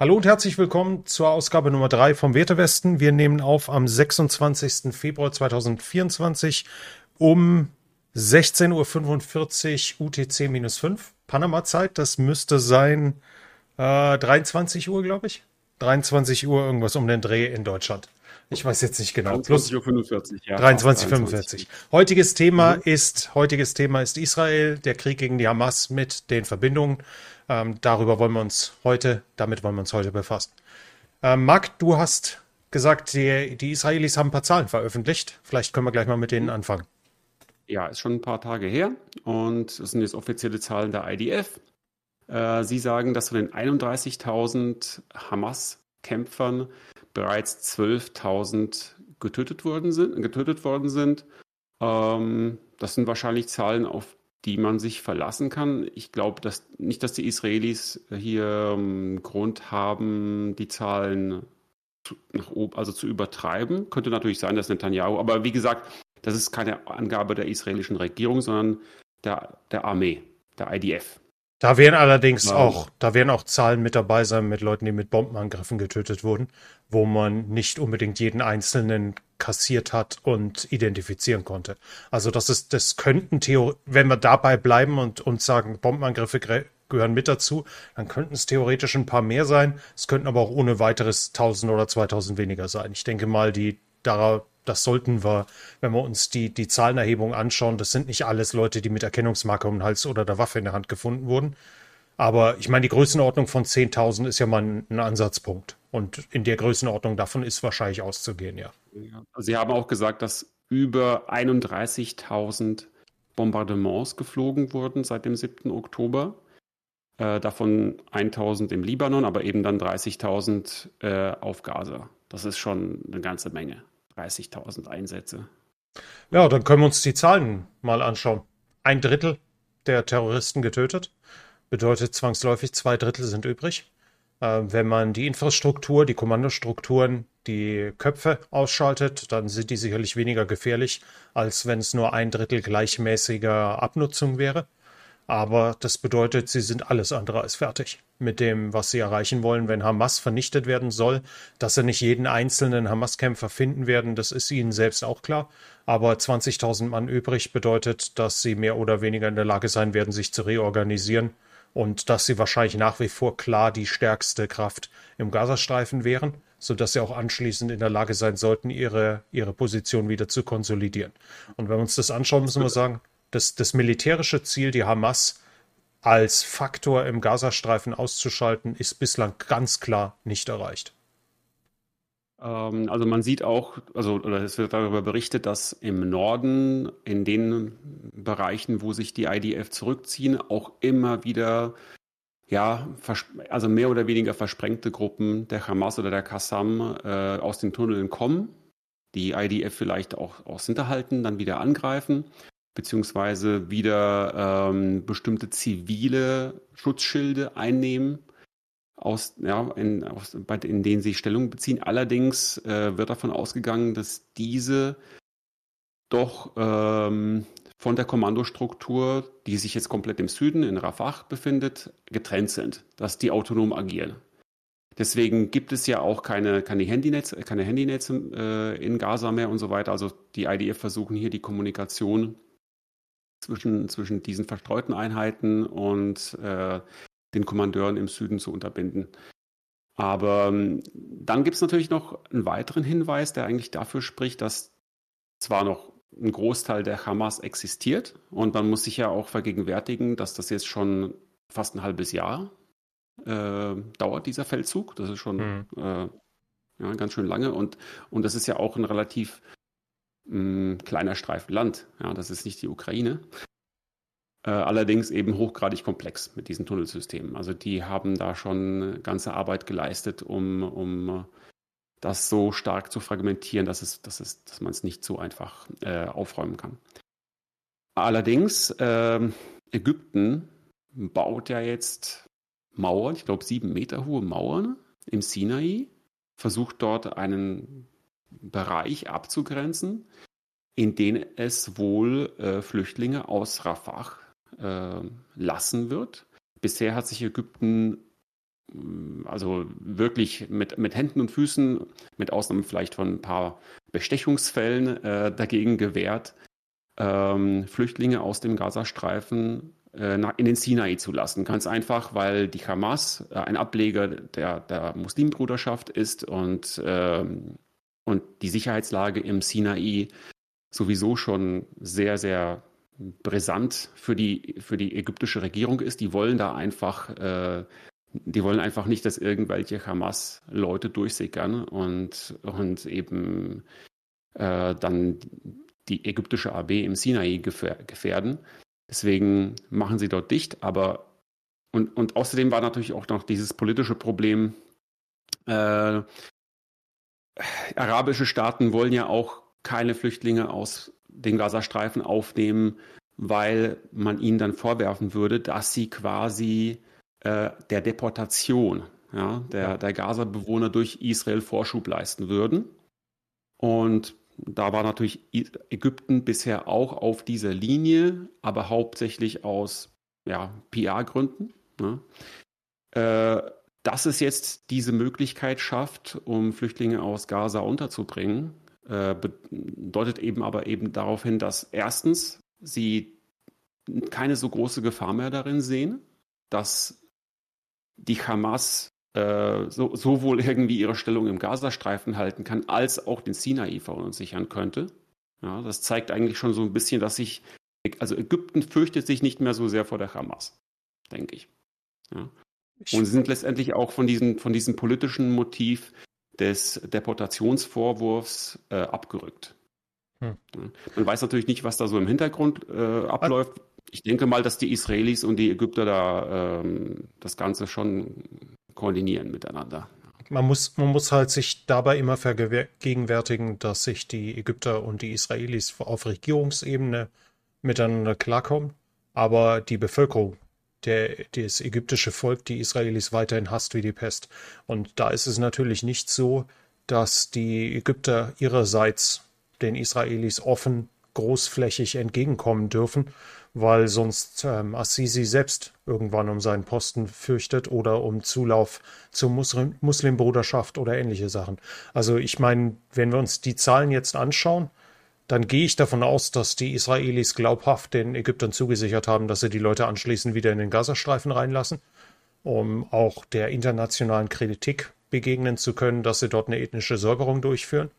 Hallo und herzlich willkommen zur Ausgabe Nummer 3 vom Wertewesten. Wir nehmen auf am 26. Februar 2024 um 16.45 Uhr UTC-5 Panama-Zeit. Das müsste sein äh, 23 Uhr, glaube ich. 23 Uhr irgendwas um den Dreh in Deutschland. Ich weiß jetzt nicht genau. 23.45 Uhr, ja. 23.45 Heutiges Thema mhm. ist, heutiges Thema ist Israel, der Krieg gegen die Hamas mit den Verbindungen. Ähm, darüber wollen wir uns heute, damit wollen wir uns heute befassen. Ähm, Marc, du hast gesagt, die, die Israelis haben ein paar Zahlen veröffentlicht. Vielleicht können wir gleich mal mit denen anfangen. Ja, ist schon ein paar Tage her und das sind jetzt offizielle Zahlen der IDF. Äh, sie sagen, dass von den 31.000 Hamas-Kämpfern bereits 12.000 getötet worden sind. Getötet worden sind. Ähm, das sind wahrscheinlich Zahlen, auf die man sich verlassen kann. Ich glaube dass, nicht, dass die Israelis hier ähm, Grund haben, die Zahlen zu, nach oben, also zu übertreiben. Könnte natürlich sein, dass Netanyahu, aber wie gesagt, das ist keine Angabe der israelischen Regierung, sondern der, der Armee, der IDF. Da werden allerdings ja. auch, da werden auch Zahlen mit dabei sein mit Leuten, die mit Bombenangriffen getötet wurden, wo man nicht unbedingt jeden einzelnen kassiert hat und identifizieren konnte. Also das ist, das könnten Theo, wenn wir dabei bleiben und, und sagen, Bombenangriffe gehören mit dazu, dann könnten es theoretisch ein paar mehr sein. Es könnten aber auch ohne weiteres 1000 oder 2000 weniger sein. Ich denke mal, die darauf, das sollten wir, wenn wir uns die, die Zahlenerhebung anschauen, das sind nicht alles Leute, die mit Erkennungsmarke um den Hals oder der Waffe in der Hand gefunden wurden. Aber ich meine, die Größenordnung von 10.000 ist ja mal ein, ein, Ansatzpunkt. Und in der Größenordnung davon ist wahrscheinlich auszugehen, ja. ja. Sie haben auch gesagt, dass über 31.000 Bombardements geflogen wurden seit dem 7. Oktober. Äh, davon 1.000 im Libanon, aber eben dann 30.000 äh, auf Gaza. Das ist schon eine ganze Menge. 30.000 Einsätze. Ja, dann können wir uns die Zahlen mal anschauen. Ein Drittel der Terroristen getötet, bedeutet zwangsläufig zwei Drittel sind übrig. Äh, wenn man die Infrastruktur, die Kommandostrukturen, die Köpfe ausschaltet, dann sind die sicherlich weniger gefährlich, als wenn es nur ein Drittel gleichmäßiger Abnutzung wäre. Aber das bedeutet, sie sind alles andere als fertig mit dem, was sie erreichen wollen. Wenn Hamas vernichtet werden soll, dass sie nicht jeden einzelnen Hamas-Kämpfer finden werden, das ist ihnen selbst auch klar. Aber 20.000 Mann übrig bedeutet, dass sie mehr oder weniger in der Lage sein werden, sich zu reorganisieren und dass sie wahrscheinlich nach wie vor klar die stärkste Kraft im Gazastreifen wären, sodass sie auch anschließend in der Lage sein sollten, ihre, ihre Position wieder zu konsolidieren. Und wenn wir uns das anschauen, müssen wir sagen, das, das militärische Ziel, die Hamas als Faktor im Gazastreifen auszuschalten, ist bislang ganz klar nicht erreicht. Ähm, also man sieht auch, also oder es wird darüber berichtet, dass im Norden, in den Bereichen, wo sich die IDF zurückziehen, auch immer wieder ja, also mehr oder weniger versprengte Gruppen der Hamas oder der Qassam äh, aus den Tunneln kommen, die IDF vielleicht auch aus Hinterhalten dann wieder angreifen beziehungsweise wieder ähm, bestimmte zivile Schutzschilde einnehmen, aus, ja, in, aus, in denen sie Stellung beziehen. Allerdings äh, wird davon ausgegangen, dass diese doch ähm, von der Kommandostruktur, die sich jetzt komplett im Süden in Rafah befindet, getrennt sind, dass die autonom agieren. Deswegen gibt es ja auch keine, keine Handynetze, keine Handynetze äh, in Gaza mehr und so weiter. Also die IDF versuchen hier die Kommunikation zwischen, zwischen diesen verstreuten Einheiten und äh, den Kommandeuren im Süden zu unterbinden. Aber ähm, dann gibt es natürlich noch einen weiteren Hinweis, der eigentlich dafür spricht, dass zwar noch ein Großteil der Hamas existiert und man muss sich ja auch vergegenwärtigen, dass das jetzt schon fast ein halbes Jahr äh, dauert, dieser Feldzug. Das ist schon mhm. äh, ja, ganz schön lange und, und das ist ja auch ein relativ ein kleiner Streifen Land. Ja, das ist nicht die Ukraine. Äh, allerdings eben hochgradig komplex mit diesen Tunnelsystemen. Also die haben da schon ganze Arbeit geleistet, um, um das so stark zu fragmentieren, dass, es, dass, es, dass man es nicht so einfach äh, aufräumen kann. Allerdings, äh, Ägypten baut ja jetzt Mauern, ich glaube sieben Meter hohe Mauern im Sinai, versucht dort einen Bereich abzugrenzen, in den es wohl äh, Flüchtlinge aus Rafah äh, lassen wird. Bisher hat sich Ägypten also wirklich mit, mit Händen und Füßen, mit Ausnahme vielleicht von ein paar Bestechungsfällen, äh, dagegen gewehrt, ähm, Flüchtlinge aus dem Gazastreifen äh, in den Sinai zu lassen. Ganz einfach, weil die Hamas äh, ein Ableger der, der Muslimbruderschaft ist und, ähm, und die Sicherheitslage im Sinai sowieso schon sehr, sehr brisant für die, für die ägyptische Regierung ist. Die wollen da einfach, äh, die wollen einfach nicht, dass irgendwelche Hamas-Leute durchsickern und, und eben äh, dann die ägyptische Armee im Sinai gefährden. Deswegen machen sie dort dicht, aber und, und außerdem war natürlich auch noch dieses politische Problem, äh, arabische Staaten wollen ja auch keine Flüchtlinge aus den Gazastreifen aufnehmen, weil man ihnen dann vorwerfen würde, dass sie quasi äh, der Deportation ja, der, der Gaza-Bewohner durch Israel Vorschub leisten würden. Und da war natürlich Ägypten bisher auch auf dieser Linie, aber hauptsächlich aus ja, PR-Gründen. Ne? Äh, dass es jetzt diese Möglichkeit schafft, um Flüchtlinge aus Gaza unterzubringen, äh, bedeutet eben aber eben darauf hin, dass erstens sie keine so große Gefahr mehr darin sehen, dass die Hamas äh, so, sowohl irgendwie ihre Stellung im Gazastreifen halten kann, als auch den Sinai verunsichern könnte. Ja, das zeigt eigentlich schon so ein bisschen, dass sich, also Ägypten fürchtet sich nicht mehr so sehr vor der Hamas, denke ich. Ja. Und sind letztendlich auch von, diesen, von diesem politischen Motiv des Deportationsvorwurfs äh, abgerückt. Hm. Man weiß natürlich nicht, was da so im Hintergrund äh, abläuft. Ich denke mal, dass die Israelis und die Ägypter da ähm, das Ganze schon koordinieren miteinander. Man muss, man muss halt sich dabei immer vergegenwärtigen, dass sich die Ägypter und die Israelis auf Regierungsebene miteinander klarkommen, aber die Bevölkerung, der, das ägyptische Volk, die Israelis weiterhin hasst wie die Pest. Und da ist es natürlich nicht so, dass die Ägypter ihrerseits den Israelis offen großflächig entgegenkommen dürfen, weil sonst ähm, Assisi selbst irgendwann um seinen Posten fürchtet oder um Zulauf zur Muslim Muslimbruderschaft oder ähnliche Sachen. Also ich meine, wenn wir uns die Zahlen jetzt anschauen, dann gehe ich davon aus, dass die Israelis glaubhaft den Ägyptern zugesichert haben, dass sie die Leute anschließend wieder in den Gazastreifen reinlassen, um auch der internationalen Kritik begegnen zu können, dass sie dort eine ethnische Säuberung durchführen,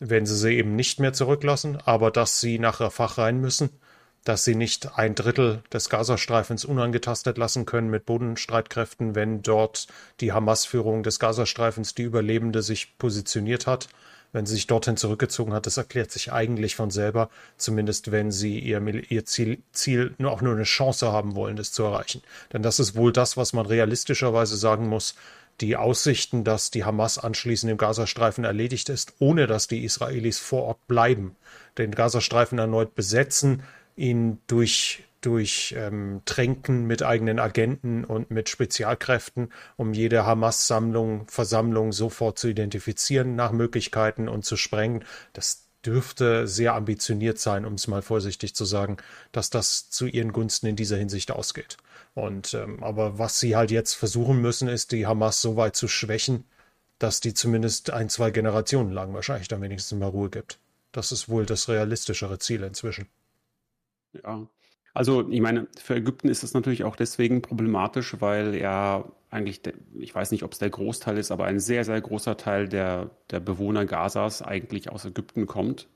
wenn sie sie eben nicht mehr zurücklassen, aber dass sie nach Rafah rein müssen dass sie nicht ein Drittel des Gazastreifens unangetastet lassen können mit Bodenstreitkräften, wenn dort die Hamas-Führung des Gazastreifens, die Überlebende, sich positioniert hat. Wenn sie sich dorthin zurückgezogen hat, das erklärt sich eigentlich von selber, zumindest wenn sie ihr, ihr Ziel, Ziel nur auch nur eine Chance haben wollen, das zu erreichen. Denn das ist wohl das, was man realistischerweise sagen muss. Die Aussichten, dass die Hamas anschließend im Gazastreifen erledigt ist, ohne dass die Israelis vor Ort bleiben, den Gazastreifen erneut besetzen, ihn durch, durch ähm, Tränken mit eigenen Agenten und mit Spezialkräften, um jede Hamas-Sammlung, Versammlung sofort zu identifizieren nach Möglichkeiten und zu sprengen. Das dürfte sehr ambitioniert sein, um es mal vorsichtig zu sagen, dass das zu ihren Gunsten in dieser Hinsicht ausgeht. Und ähm, aber was sie halt jetzt versuchen müssen, ist, die Hamas so weit zu schwächen, dass die zumindest ein, zwei Generationen lang wahrscheinlich dann wenigstens mal Ruhe gibt. Das ist wohl das realistischere Ziel inzwischen. Ja, also ich meine, für Ägypten ist es natürlich auch deswegen problematisch, weil ja eigentlich, ich weiß nicht, ob es der Großteil ist, aber ein sehr, sehr großer Teil der, der Bewohner Gazas eigentlich aus Ägypten kommt.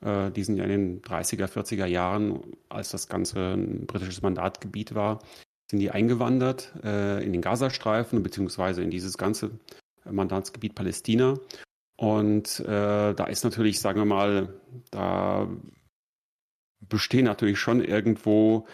Äh, die sind ja in den 30er, 40er Jahren, als das Ganze ein britisches Mandatgebiet war, sind die eingewandert äh, in den Gazastreifen beziehungsweise in dieses ganze Mandatsgebiet Palästina. Und äh, da ist natürlich, sagen wir mal, da bestehen natürlich schon irgendwo,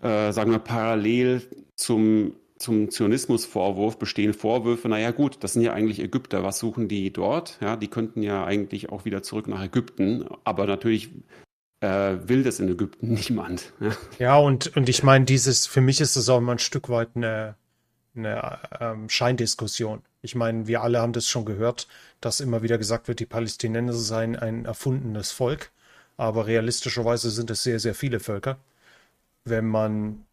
äh, sagen wir, parallel zum, zum Zionismusvorwurf bestehen Vorwürfe, naja gut, das sind ja eigentlich Ägypter, was suchen die dort? Ja, die könnten ja eigentlich auch wieder zurück nach Ägypten, aber natürlich äh, will das in Ägypten niemand. Ja, ja und, und ich meine, dieses, für mich ist das auch immer ein Stück weit eine, eine ähm, Scheindiskussion. Ich meine, wir alle haben das schon gehört, dass immer wieder gesagt wird, die Palästinenser seien ein erfundenes Volk aber realistischerweise sind es sehr, sehr viele Völker. Wenn man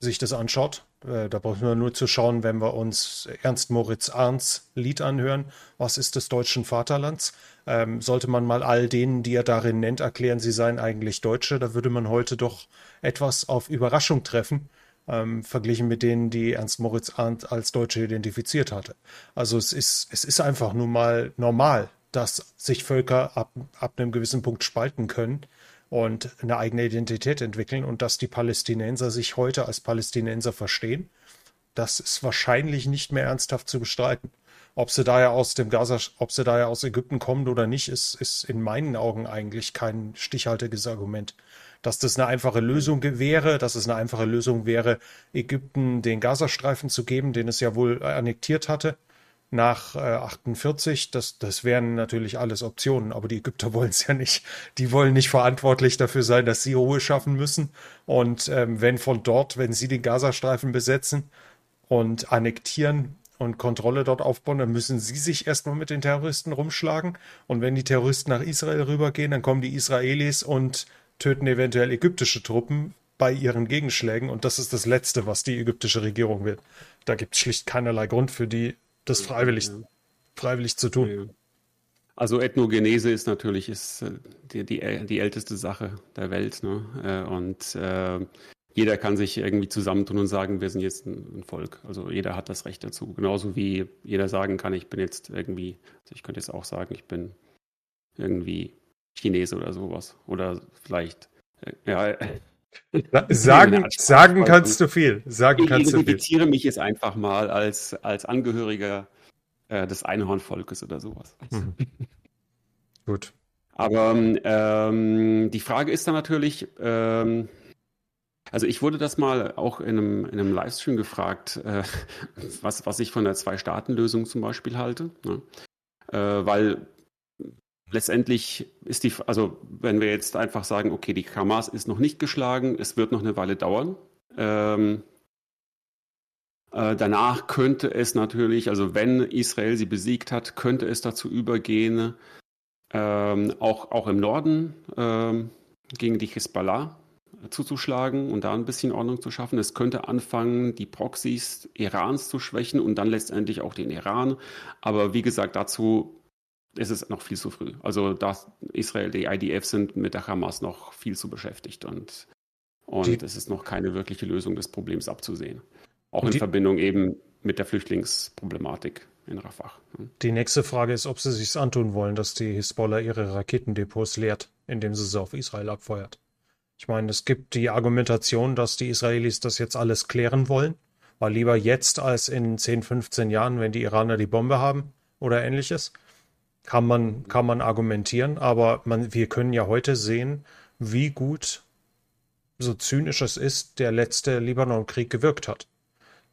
sich das anschaut. Äh, da brauchen wir nur zu schauen, wenn wir uns Ernst Moritz Arndts Lied anhören. Was ist des deutschen Vaterlands? Ähm, sollte man mal all denen, die er darin nennt, erklären, sie seien eigentlich Deutsche, da würde man heute doch etwas auf Überraschung treffen, ähm, verglichen mit denen, die Ernst Moritz Arndt als Deutsche identifiziert hatte. Also es ist, es ist einfach nun mal normal, dass sich Völker ab, ab einem gewissen Punkt spalten können und eine eigene Identität entwickeln und dass die Palästinenser sich heute als Palästinenser verstehen, das ist wahrscheinlich nicht mehr ernsthaft zu bestreiten. Ob sie daher aus dem Gaza, ob sie daher aus Ägypten kommen oder nicht, ist, ist in meinen Augen eigentlich kein stichhaltiges Argument. Dass das eine einfache Lösung wäre, dass es eine einfache Lösung wäre, Ägypten den Gazastreifen zu geben, den es ja wohl annektiert hatte, nach äh, 48, das, das wären natürlich alles Optionen, aber die Ägypter wollen es ja nicht. Die wollen nicht verantwortlich dafür sein, dass sie Ruhe schaffen müssen. Und ähm, wenn von dort, wenn sie den Gazastreifen besetzen und annektieren und Kontrolle dort aufbauen, dann müssen sie sich erstmal mit den Terroristen rumschlagen. Und wenn die Terroristen nach Israel rübergehen, dann kommen die Israelis und töten eventuell ägyptische Truppen bei ihren Gegenschlägen. Und das ist das Letzte, was die ägyptische Regierung will. Da gibt es schlicht keinerlei Grund für die das freiwillig, ja. freiwillig zu tun. Ja. Also Ethnogenese ist natürlich ist äh, die, die, die älteste Sache der Welt. Ne? Äh, und äh, jeder kann sich irgendwie zusammentun und sagen, wir sind jetzt ein, Volk. Also jeder hat das Recht dazu. Genauso wie jeder sagen kann, ich bin jetzt irgendwie, also ich könnte jetzt auch sagen, ich bin irgendwie Chinese oder sowas. Oder vielleicht, ja. Sagen, sagen kannst du viel. Sagen ich kannst du viel. identifiziere mich jetzt einfach mal als, als Angehöriger äh, des Einhornvolkes oder sowas. Mhm. Gut. Aber ähm, die Frage ist dann natürlich, ähm, also ich wurde das mal auch in einem, in einem Livestream gefragt, äh, was, was ich von der Zwei-Staaten-Lösung zum Beispiel halte. Ne? Äh, weil letztendlich ist die, also wenn wir jetzt einfach sagen, okay, die Hamas ist noch nicht geschlagen, es wird noch eine Weile dauern. Ähm, äh, danach könnte es natürlich, also wenn Israel sie besiegt hat, könnte es dazu übergehen, ähm, auch, auch im Norden ähm, gegen die Hisbollah zuzuschlagen und da ein bisschen Ordnung zu schaffen. Es könnte anfangen, die Proxys Irans zu schwächen und dann letztendlich auch den Iran. Aber wie gesagt, dazu ist es noch viel zu früh. Also da Israel, die IDF sind mit der Hamas noch viel zu beschäftigt und, und es ist noch keine wirkliche Lösung des Problems abzusehen. Auch in die, Verbindung eben mit der Flüchtlingsproblematik in Rafah. Die nächste Frage ist, ob sie sich antun wollen, dass die Hisbollah ihre Raketendepots leert, indem sie sie auf Israel abfeuert. Ich meine, es gibt die Argumentation, dass die Israelis das jetzt alles klären wollen, weil lieber jetzt als in 10, 15 Jahren, wenn die Iraner die Bombe haben oder ähnliches kann man, kann man argumentieren, aber man, wir können ja heute sehen, wie gut, so zynisch es ist, der letzte Libanon-Krieg gewirkt hat.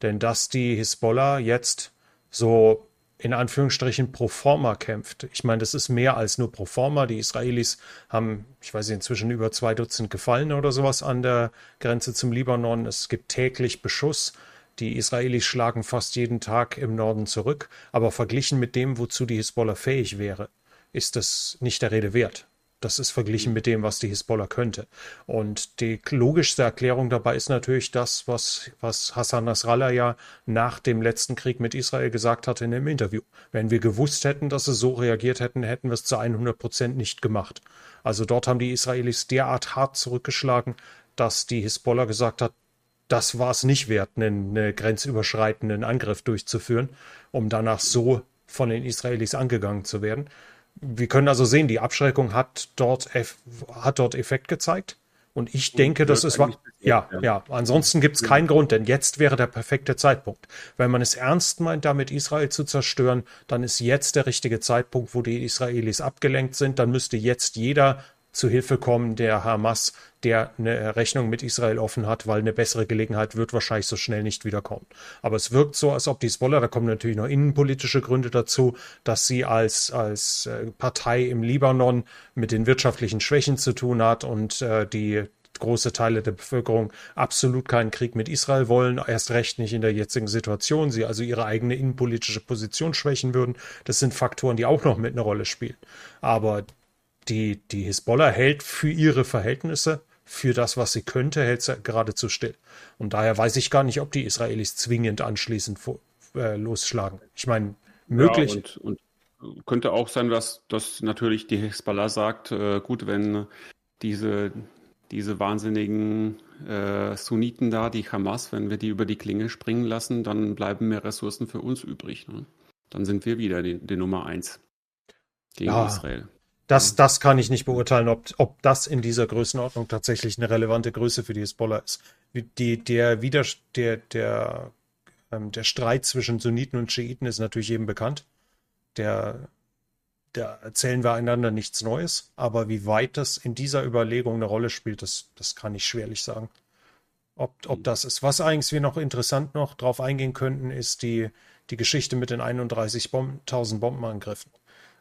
Denn dass die Hisbollah jetzt so in Anführungsstrichen pro forma kämpft. Ich meine, das ist mehr als nur pro forma. Die Israelis haben, ich weiß nicht, inzwischen über zwei Dutzend Gefallene oder sowas an der Grenze zum Libanon. Es gibt täglich Beschuss. Die Israelis schlagen fast jeden Tag im Norden zurück, aber verglichen mit dem, wozu die Hisbollah fähig wäre, ist das nicht der Rede wert. Das ist verglichen mit dem, was die Hisbollah könnte. Und die logischste Erklärung dabei ist natürlich das, was, was Hassan Nasrallah ja nach dem letzten Krieg mit Israel gesagt hatte in einem Interview. Wenn wir gewusst hätten, dass sie so reagiert hätten, hätten wir es zu 100 Prozent nicht gemacht. Also dort haben die Israelis derart hart zurückgeschlagen, dass die Hisbollah gesagt hat, das war es nicht wert, einen, einen grenzüberschreitenden Angriff durchzuführen, um danach so von den Israelis angegangen zu werden. Wir können also sehen, die Abschreckung hat dort, hat dort Effekt gezeigt. Und ich denke, das ist ja, ja. Ansonsten gibt es keinen Grund, denn jetzt wäre der perfekte Zeitpunkt. Wenn man es ernst meint, damit Israel zu zerstören, dann ist jetzt der richtige Zeitpunkt, wo die Israelis abgelenkt sind. Dann müsste jetzt jeder zu Hilfe kommen der Hamas, der eine Rechnung mit Israel offen hat, weil eine bessere Gelegenheit wird wahrscheinlich so schnell nicht wiederkommen. Aber es wirkt so, als ob die Hezbollah, da kommen natürlich noch innenpolitische Gründe dazu, dass sie als, als äh, Partei im Libanon mit den wirtschaftlichen Schwächen zu tun hat und äh, die große Teile der Bevölkerung absolut keinen Krieg mit Israel wollen, erst recht nicht in der jetzigen Situation, sie also ihre eigene innenpolitische Position schwächen würden. Das sind Faktoren, die auch noch mit einer Rolle spielen. Aber die, die Hisbollah hält für ihre Verhältnisse für das, was sie könnte, hält sie geradezu still. Und daher weiß ich gar nicht, ob die Israelis zwingend anschließend äh, losschlagen. Ich meine, möglich. Ja, und, und, könnte auch sein, dass, dass natürlich die Hezbollah sagt, äh, gut, wenn diese, diese wahnsinnigen äh, Sunniten da, die Hamas, wenn wir die über die Klinge springen lassen, dann bleiben mehr Ressourcen für uns übrig. Ne? Dann sind wir wieder die, die Nummer eins gegen ja, Israel. Das, das kann ich nicht beurteilen, ob, ob das in dieser Größenordnung tatsächlich eine relevante Größe für die Hezbollah ist. Die, der, Wider, der, der, ähm, der Streit zwischen Sunniten und Schiiten ist natürlich eben bekannt. Der, da erzählen wir einander nichts Neues, aber wie weit das in dieser Überlegung eine Rolle spielt, das, das kann ich schwerlich sagen. Ob, ob mhm. das ist. Was eigentlich wir noch interessant noch drauf eingehen könnten, ist die, die Geschichte mit den 31.000 Bomben, Bombenangriffen.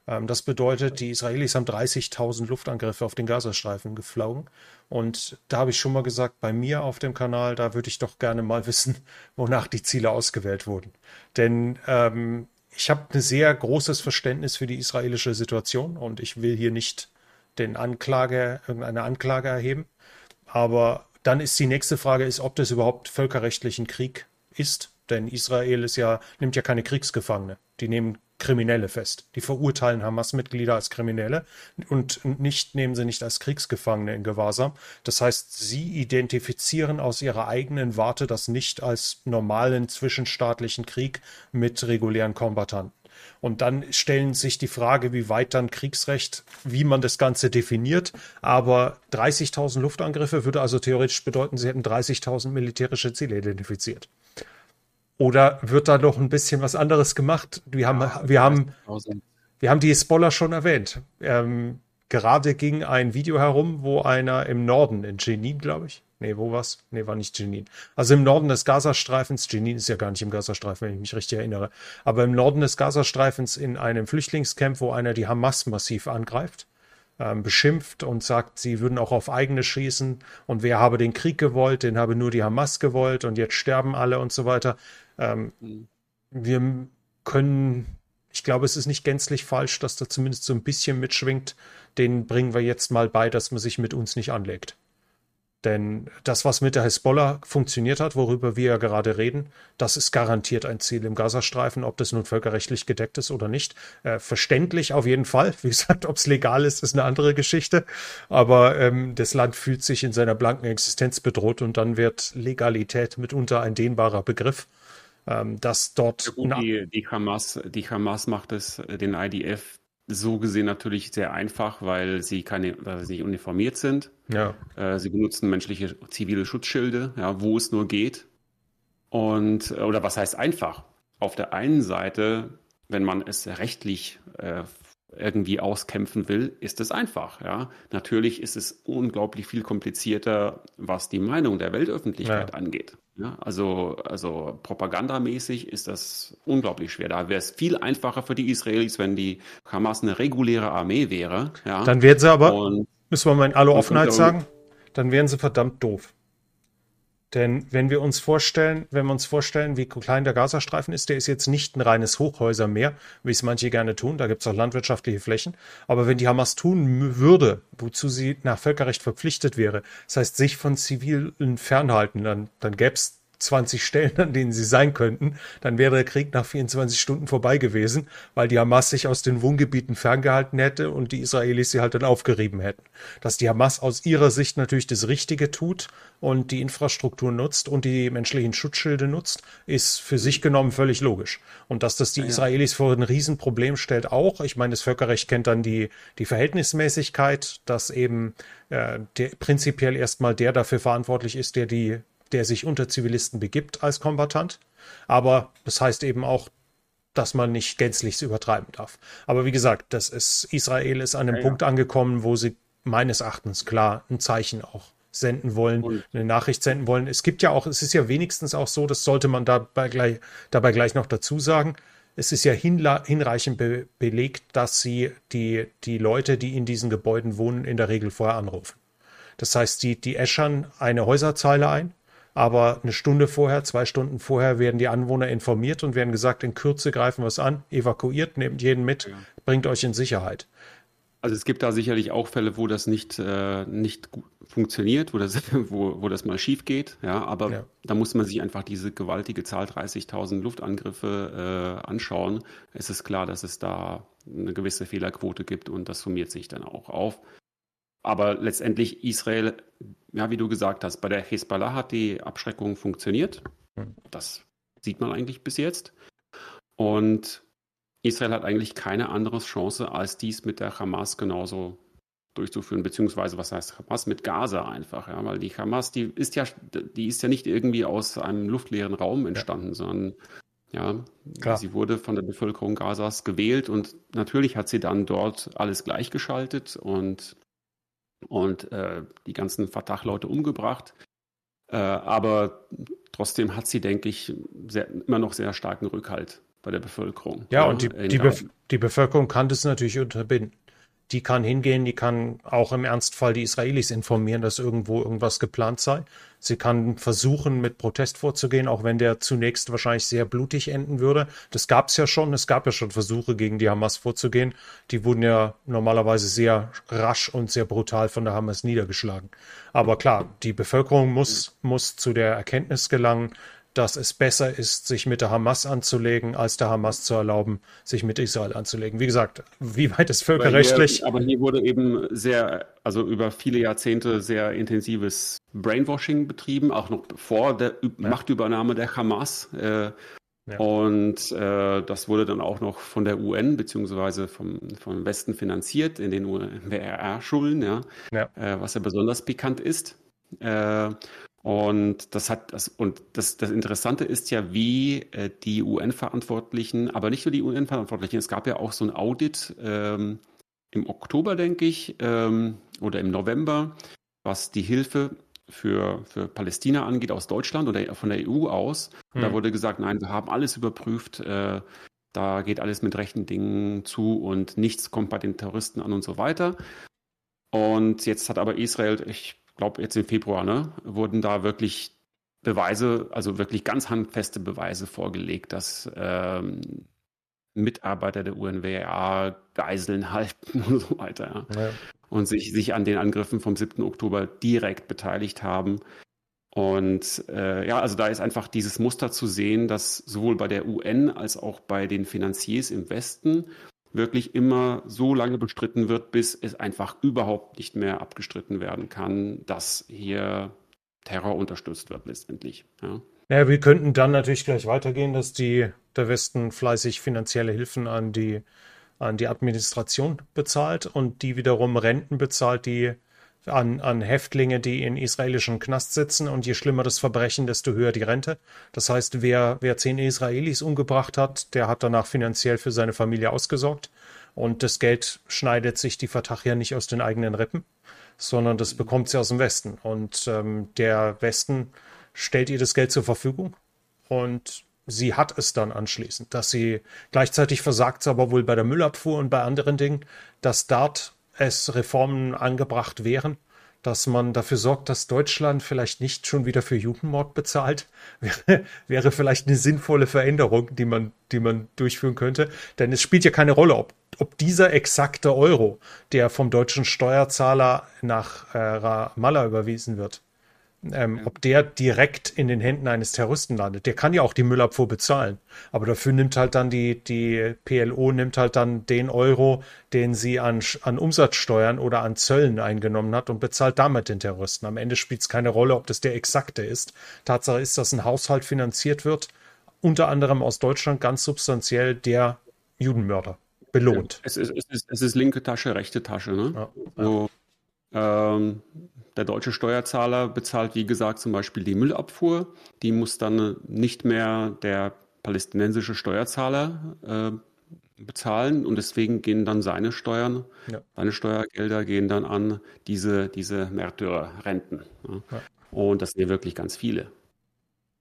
Ähm, das bedeutet, die Israelis haben 30.000 Luftangriffe auf den Gazastreifen geflogen. Und da habe ich schon mal gesagt, bei mir auf dem Kanal, da würde ich doch gerne mal wissen, wonach die Ziele ausgewählt wurden. Denn ähm, ich habe ein sehr großes Verständnis für die israelische Situation und ich will hier nicht den Anklage, irgendeine Anklage erheben. Aber dann ist die nächste Frage, ist, ob das überhaupt völkerrechtlichen Krieg ist. Denn Israel ist ja, nimmt ja keine Kriegsgefangene. Die nehmen Kriminelle fest. Die verurteilen Hamas-Mitglieder als Kriminelle und nicht nehmen sie nicht als Kriegsgefangene in Gewahrsam. Das heißt, sie identifizieren aus ihrer eigenen Warte das nicht als normalen zwischenstaatlichen Krieg mit regulären Kombattanten. Und dann stellen sich die Frage, wie weit dann Kriegsrecht, wie man das Ganze definiert. Aber 30.000 Luftangriffe würde also theoretisch bedeuten, sie hätten 30.000 militärische Ziele identifiziert. Oder wird da noch ein bisschen was anderes gemacht? Wir haben, ja, wir haben, wir haben die Hezbollah schon erwähnt. Ähm, gerade ging ein Video herum, wo einer im Norden, in Jenin, glaube ich. Nee, wo war's? Nee, war nicht Jenin. Also im Norden des Gazastreifens, Jenin ist ja gar nicht im Gazastreifen, wenn ich mich richtig erinnere, aber im Norden des Gazastreifens in einem Flüchtlingscamp, wo einer die Hamas massiv angreift, ähm, beschimpft und sagt, sie würden auch auf eigene schießen und wer habe den Krieg gewollt, den habe nur die Hamas gewollt und jetzt sterben alle und so weiter. Ähm, mhm. Wir können, ich glaube, es ist nicht gänzlich falsch, dass da zumindest so ein bisschen mitschwingt. Den bringen wir jetzt mal bei, dass man sich mit uns nicht anlegt. Denn das, was mit der Hezbollah funktioniert hat, worüber wir ja gerade reden, das ist garantiert ein Ziel im Gazastreifen, ob das nun völkerrechtlich gedeckt ist oder nicht. Äh, verständlich auf jeden Fall. Wie gesagt, ob es legal ist, ist eine andere Geschichte. Aber ähm, das Land fühlt sich in seiner blanken Existenz bedroht und dann wird Legalität mitunter ein dehnbarer Begriff ähm, dass dort. Ja gut, die, die, Hamas, die Hamas macht es äh, den IDF so gesehen natürlich sehr einfach, weil sie keine, weil sie nicht uniformiert sind. Ja. Äh, sie benutzen menschliche zivile Schutzschilde, ja, wo es nur geht. Und, äh, oder was heißt einfach? Auf der einen Seite, wenn man es rechtlich äh, irgendwie auskämpfen will, ist es einfach. Ja, natürlich ist es unglaublich viel komplizierter, was die Meinung der Weltöffentlichkeit ja. angeht. Ja, also, also propagandamäßig ist das unglaublich schwer. Da wäre es viel einfacher für die Israelis, wenn die Hamas eine reguläre Armee wäre. Ja. Dann wären sie aber, und, müssen wir mal in aller Offenheit sagen, dann wären sie verdammt doof. Denn wenn wir uns vorstellen, wenn wir uns vorstellen, wie klein der Gazastreifen ist, der ist jetzt nicht ein reines Hochhäusermeer, wie es manche gerne tun, da gibt es auch landwirtschaftliche Flächen. Aber wenn die Hamas tun würde, wozu sie nach Völkerrecht verpflichtet wäre, das heißt sich von Zivilen fernhalten, dann, dann gäbe es 20 Stellen, an denen sie sein könnten, dann wäre der Krieg nach 24 Stunden vorbei gewesen, weil die Hamas sich aus den Wohngebieten ferngehalten hätte und die Israelis sie halt dann aufgerieben hätten. Dass die Hamas aus ihrer Sicht natürlich das Richtige tut und die Infrastruktur nutzt und die menschlichen Schutzschilde nutzt, ist für sich genommen völlig logisch. Und dass das die Israelis vor ein Riesenproblem stellt auch. Ich meine, das Völkerrecht kennt dann die, die Verhältnismäßigkeit, dass eben äh, der, prinzipiell erstmal der dafür verantwortlich ist, der die der sich unter Zivilisten begibt als Kombatant. Aber das heißt eben auch, dass man nicht gänzlich übertreiben darf. Aber wie gesagt, das ist, Israel ist an einem ja, Punkt ja. angekommen, wo sie meines Erachtens klar ein Zeichen auch senden wollen, und. eine Nachricht senden wollen. Es gibt ja auch, es ist ja wenigstens auch so, das sollte man dabei gleich, dabei gleich noch dazu sagen. Es ist ja hinreichend be belegt, dass sie die, die Leute, die in diesen Gebäuden wohnen, in der Regel vorher anrufen. Das heißt, die, die äschern eine Häuserzeile ein, aber eine Stunde vorher, zwei Stunden vorher werden die Anwohner informiert und werden gesagt, in Kürze greifen wir es an, evakuiert, nehmt jeden mit, ja. bringt euch in Sicherheit. Also es gibt da sicherlich auch Fälle, wo das nicht, äh, nicht funktioniert, wo das, wo, wo das mal schief geht. Ja, aber ja. da muss man sich einfach diese gewaltige Zahl 30.000 Luftangriffe äh, anschauen. Es ist klar, dass es da eine gewisse Fehlerquote gibt und das summiert sich dann auch auf. Aber letztendlich Israel, ja, wie du gesagt hast, bei der Hezbollah hat die Abschreckung funktioniert. Hm. Das sieht man eigentlich bis jetzt. Und Israel hat eigentlich keine andere Chance, als dies mit der Hamas genauso durchzuführen, beziehungsweise was heißt Hamas mit Gaza einfach, ja, weil die Hamas, die ist ja, die ist ja nicht irgendwie aus einem luftleeren Raum entstanden, ja. sondern ja, Klar. sie wurde von der Bevölkerung Gazas gewählt und natürlich hat sie dann dort alles gleichgeschaltet und und äh, die ganzen Fatah-Leute umgebracht. Äh, aber trotzdem hat sie, denke ich, sehr, immer noch sehr starken Rückhalt bei der Bevölkerung. Ja, ja und die, die, Bef die, Bevölkerung kann das natürlich unterbinden. Die kann hingehen, die kann auch im Ernstfall die Israelis informieren, dass irgendwo irgendwas geplant sei. Sie kann versuchen, mit Protest vorzugehen, auch wenn der zunächst wahrscheinlich sehr blutig enden würde. Das gab es ja schon. Es gab ja schon Versuche, gegen die Hamas vorzugehen. Die wurden ja normalerweise sehr rasch und sehr brutal von der Hamas niedergeschlagen. Aber klar, die Bevölkerung muss, muss zu der Erkenntnis gelangen, dass es besser ist, sich mit der Hamas anzulegen, als der Hamas zu erlauben, sich mit Israel anzulegen. Wie gesagt, wie weit ist völkerrechtlich? Hier, aber hier wurde eben sehr, also über viele Jahrzehnte sehr intensives Brainwashing betrieben, auch noch vor der ja. Machtübernahme der Hamas. Äh, ja. Und äh, das wurde dann auch noch von der UN beziehungsweise vom, vom Westen finanziert in den WRR-Schulen, ja, ja. Äh, was ja besonders pikant ist. Äh, und das hat das und das, das Interessante ist ja, wie äh, die UN-Verantwortlichen, aber nicht nur die UN-Verantwortlichen, es gab ja auch so ein Audit ähm, im Oktober, denke ich, ähm, oder im November, was die Hilfe für, für Palästina angeht aus Deutschland oder von der EU aus. Hm. Da wurde gesagt, nein, wir haben alles überprüft, äh, da geht alles mit rechten Dingen zu und nichts kommt bei den Terroristen an und so weiter. Und jetzt hat aber Israel, ich glaube jetzt im Februar, ne, wurden da wirklich Beweise, also wirklich ganz handfeste Beweise vorgelegt, dass ähm, Mitarbeiter der UNWRA Geiseln halten und so weiter. Ja. Ja. Und sich, sich an den Angriffen vom 7. Oktober direkt beteiligt haben. Und äh, ja, also da ist einfach dieses Muster zu sehen, dass sowohl bei der UN als auch bei den Finanziers im Westen wirklich immer so lange bestritten wird, bis es einfach überhaupt nicht mehr abgestritten werden kann, dass hier Terror unterstützt wird letztendlich. Ja. Ja, wir könnten dann natürlich gleich weitergehen, dass die, der Westen fleißig finanzielle Hilfen an die, an die Administration bezahlt und die wiederum Renten bezahlt, die an, an Häftlinge, die in israelischen Knast sitzen. Und je schlimmer das Verbrechen, desto höher die Rente. Das heißt, wer, wer zehn Israelis umgebracht hat, der hat danach finanziell für seine Familie ausgesorgt. Und das Geld schneidet sich die Fatah ja nicht aus den eigenen Rippen, sondern das bekommt sie aus dem Westen. Und ähm, der Westen stellt ihr das Geld zur Verfügung und sie hat es dann anschließend. Dass sie gleichzeitig versagt, aber wohl bei der Müllabfuhr und bei anderen Dingen, dass dort es Reformen angebracht wären, dass man dafür sorgt, dass Deutschland vielleicht nicht schon wieder für Judenmord bezahlt, wäre, wäre vielleicht eine sinnvolle Veränderung, die man, die man durchführen könnte. Denn es spielt ja keine Rolle, ob, ob dieser exakte Euro, der vom deutschen Steuerzahler nach äh, Ramallah überwiesen wird, ähm, ja. ob der direkt in den Händen eines Terroristen landet. Der kann ja auch die Müllabfuhr bezahlen. Aber dafür nimmt halt dann die, die PLO nimmt halt dann den Euro, den sie an, an Umsatzsteuern oder an Zöllen eingenommen hat und bezahlt damit den Terroristen. Am Ende spielt es keine Rolle, ob das der exakte ist. Tatsache ist, dass ein Haushalt finanziert wird, unter anderem aus Deutschland ganz substanziell der Judenmörder belohnt. Es, ist, es, ist, es ist linke Tasche, rechte Tasche. Ne? Ja, so, ähm, der deutsche Steuerzahler bezahlt, wie gesagt, zum Beispiel die Müllabfuhr. Die muss dann nicht mehr der palästinensische Steuerzahler äh, bezahlen und deswegen gehen dann seine Steuern, ja. seine Steuergelder gehen dann an diese, diese Märtyrerrenten. Ja. Ja. Und das sind ja wirklich ganz viele.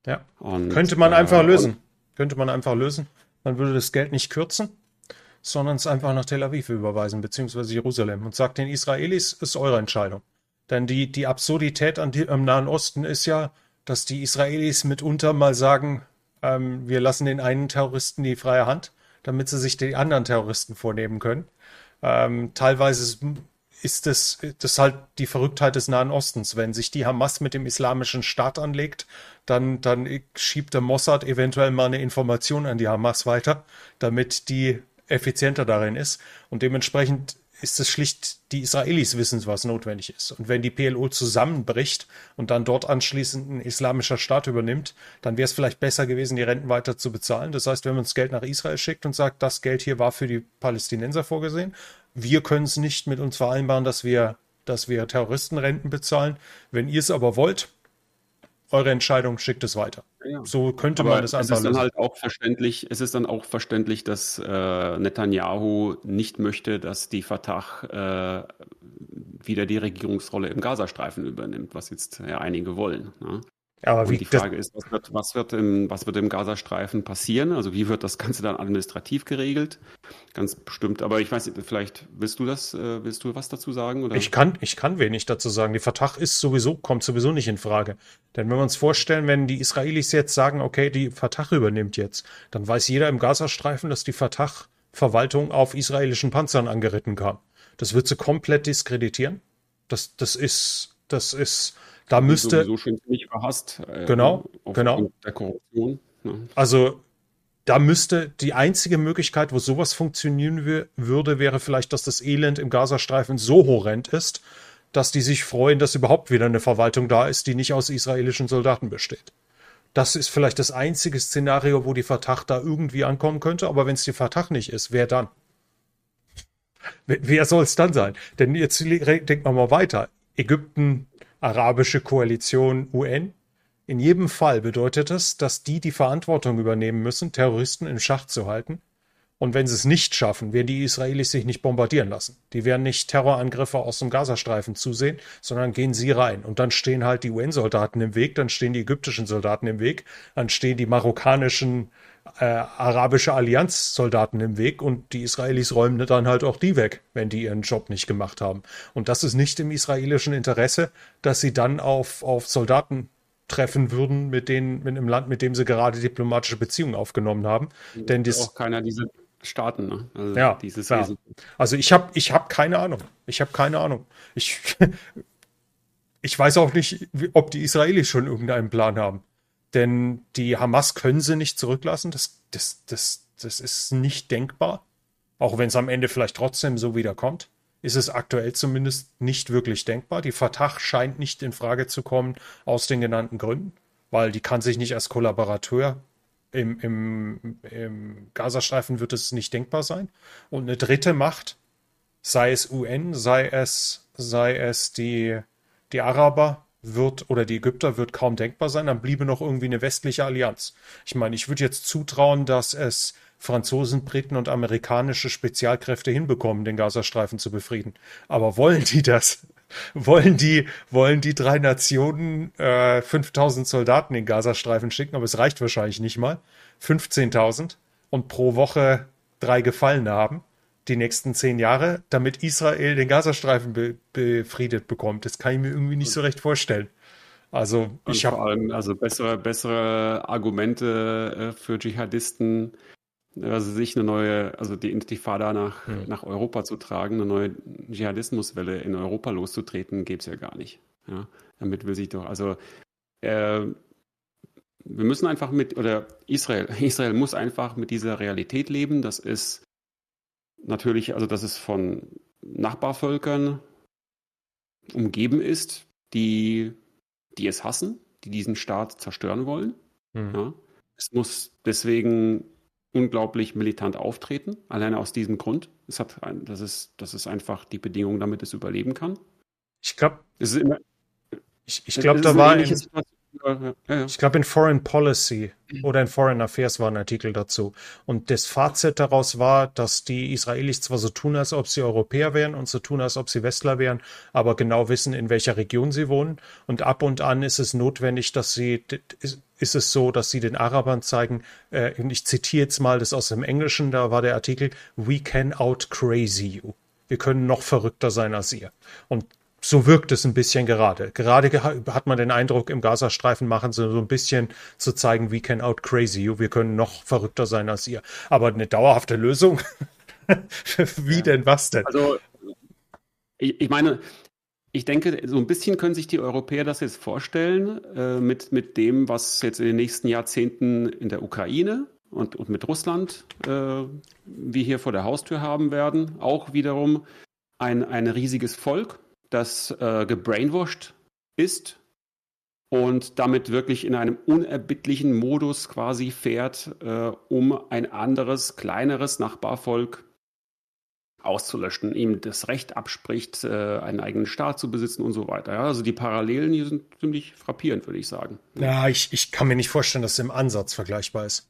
Ja. Und, Könnte man äh, einfach lösen. Könnte man einfach lösen. Man würde das Geld nicht kürzen, sondern es einfach nach Tel Aviv überweisen, beziehungsweise Jerusalem und sagt den Israelis, ist eure Entscheidung. Denn die, die Absurdität an die, am Nahen Osten ist ja, dass die Israelis mitunter mal sagen, ähm, wir lassen den einen Terroristen die freie Hand, damit sie sich die anderen Terroristen vornehmen können. Ähm, teilweise ist das, das halt die Verrücktheit des Nahen Ostens. Wenn sich die Hamas mit dem islamischen Staat anlegt, dann, dann schiebt der Mossad eventuell mal eine Information an die Hamas weiter, damit die effizienter darin ist. Und dementsprechend ist es schlicht, die Israelis wissen, was notwendig ist. Und wenn die PLO zusammenbricht und dann dort anschließend ein islamischer Staat übernimmt, dann wäre es vielleicht besser gewesen, die Renten weiter zu bezahlen. Das heißt, wenn man das Geld nach Israel schickt und sagt, das Geld hier war für die Palästinenser vorgesehen, wir können es nicht mit uns vereinbaren, dass wir, dass wir Terroristenrenten bezahlen. Wenn ihr es aber wollt, eure Entscheidung, schickt es weiter. Ja. So könnte Aber man das einfach Es ist dann halt auch verständlich, es ist dann auch verständlich, dass äh, Netanyahu nicht möchte, dass die Fatah äh, wieder die Regierungsrolle im Gazastreifen übernimmt, was jetzt ja einige wollen. Ne? Aber wie, die Frage ist, was wird, was, wird im, was wird im Gazastreifen passieren? Also wie wird das Ganze dann administrativ geregelt? Ganz bestimmt. Aber ich weiß nicht, vielleicht willst du das, äh, willst du was dazu sagen? Oder? Ich kann, ich kann wenig dazu sagen. Die Vertrag ist sowieso, kommt sowieso nicht in Frage. Denn wenn wir uns vorstellen, wenn die Israelis jetzt sagen, okay, die Vertrag übernimmt jetzt, dann weiß jeder im Gazastreifen, dass die Vertrag-Verwaltung auf israelischen Panzern angeritten kam. Das wird sie komplett diskreditieren. Das, das ist, das ist, da müsste. Sowieso schon ziemlich verhasst. Äh, genau, genau. Der Korruption. Ja. Also da müsste die einzige Möglichkeit, wo sowas funktionieren würde, wäre vielleicht, dass das Elend im Gazastreifen so horrend ist, dass die sich freuen, dass überhaupt wieder eine Verwaltung da ist, die nicht aus israelischen Soldaten besteht. Das ist vielleicht das einzige Szenario, wo die Fatah da irgendwie ankommen könnte, aber wenn es die Fatah nicht ist, wer dann? Wer soll es dann sein? Denn jetzt denkt man mal weiter. Ägypten, arabische Koalition UN. In jedem Fall bedeutet es, dass die die Verantwortung übernehmen müssen, Terroristen in Schach zu halten. Und wenn sie es nicht schaffen, werden die Israelis sich nicht bombardieren lassen. Die werden nicht Terrorangriffe aus dem Gazastreifen zusehen, sondern gehen sie rein. Und dann stehen halt die UN-Soldaten im Weg, dann stehen die ägyptischen Soldaten im Weg, dann stehen die marokkanischen äh, arabische Allianz-Soldaten im Weg und die Israelis räumen dann halt auch die weg, wenn die ihren Job nicht gemacht haben. Und das ist nicht im israelischen Interesse, dass sie dann auf, auf Soldaten treffen würden, mit denen, mit einem Land, mit dem sie gerade diplomatische Beziehungen aufgenommen haben. Das Denn das auch keiner dieser Staaten, ne? Also ja, dieses ja. Also ich habe ich hab keine Ahnung. Ich habe keine Ahnung. Ich, ich weiß auch nicht, ob die Israelis schon irgendeinen Plan haben. Denn die Hamas können sie nicht zurücklassen. Das, das, das, das ist nicht denkbar. Auch wenn es am Ende vielleicht trotzdem so wieder kommt, ist es aktuell zumindest nicht wirklich denkbar. Die Fatah scheint nicht in Frage zu kommen aus den genannten Gründen, weil die kann sich nicht als Kollaborateur im, im, im Gazastreifen wird es nicht denkbar sein. Und eine dritte Macht, sei es UN, sei es, sei es die, die Araber, wird oder die Ägypter wird kaum denkbar sein, dann bliebe noch irgendwie eine westliche Allianz. Ich meine, ich würde jetzt zutrauen, dass es Franzosen, Briten und amerikanische Spezialkräfte hinbekommen, den Gazastreifen zu befrieden. Aber wollen die das? Wollen die, wollen die drei Nationen äh, 5000 Soldaten in den Gazastreifen schicken? Aber es reicht wahrscheinlich nicht mal. 15.000 und pro Woche drei Gefallene haben die nächsten zehn Jahre, damit Israel den Gazastreifen be befriedet bekommt. Das kann ich mir irgendwie nicht so recht vorstellen. Also ich habe also bessere bessere Argumente äh, für Dschihadisten, also sich eine neue, also die Intifada nach hm. nach Europa zu tragen, eine neue Dschihadismuswelle in Europa loszutreten, gäbe es ja gar nicht. Ja, damit will sich doch also äh, wir müssen einfach mit oder Israel Israel muss einfach mit dieser Realität leben. Das ist natürlich, also dass es von Nachbarvölkern umgeben ist, die, die es hassen, die diesen Staat zerstören wollen. Mhm. Ja. Es muss deswegen unglaublich militant auftreten, alleine aus diesem Grund. Es hat ein, das, ist, das ist einfach die Bedingung, damit es überleben kann. Ich glaube, ich, ich glaube, da war ein, Ich glaube, in Foreign Policy oder in Foreign Affairs war ein Artikel dazu. Und das Fazit daraus war, dass die Israelis zwar so tun, als ob sie Europäer wären und so tun, als ob sie Westler wären, aber genau wissen, in welcher Region sie wohnen. Und ab und an ist es notwendig, dass sie, ist es so, dass sie den Arabern zeigen, äh, ich zitiere jetzt mal das aus dem Englischen, da war der Artikel, we can out crazy you. Wir können noch verrückter sein als ihr. Und so wirkt es ein bisschen gerade. Gerade hat man den Eindruck, im Gazastreifen machen sie so ein bisschen zu zeigen, we can out crazy you, wir können noch verrückter sein als ihr. Aber eine dauerhafte Lösung, Wie ja. denn, was denn? Also, ich, ich, meine, ich denke, so ein bisschen können sich die Europäer das jetzt vorstellen äh, mit, mit dem, was jetzt in den nächsten Jahrzehnten in der Ukraine und, und mit Russland äh, wir hier vor der Haustür haben werden. Auch wiederum ein, ein riesiges Volk, das äh, gebrainwashed ist und damit wirklich in einem unerbittlichen Modus quasi fährt, äh, um ein anderes, kleineres Nachbarvolk auszulöschen, ihm das Recht abspricht, äh, einen eigenen Staat zu besitzen und so weiter. Ja, also die Parallelen hier sind ziemlich frappierend, würde ich sagen. Ja, ich, ich kann mir nicht vorstellen, dass es im Ansatz vergleichbar ist.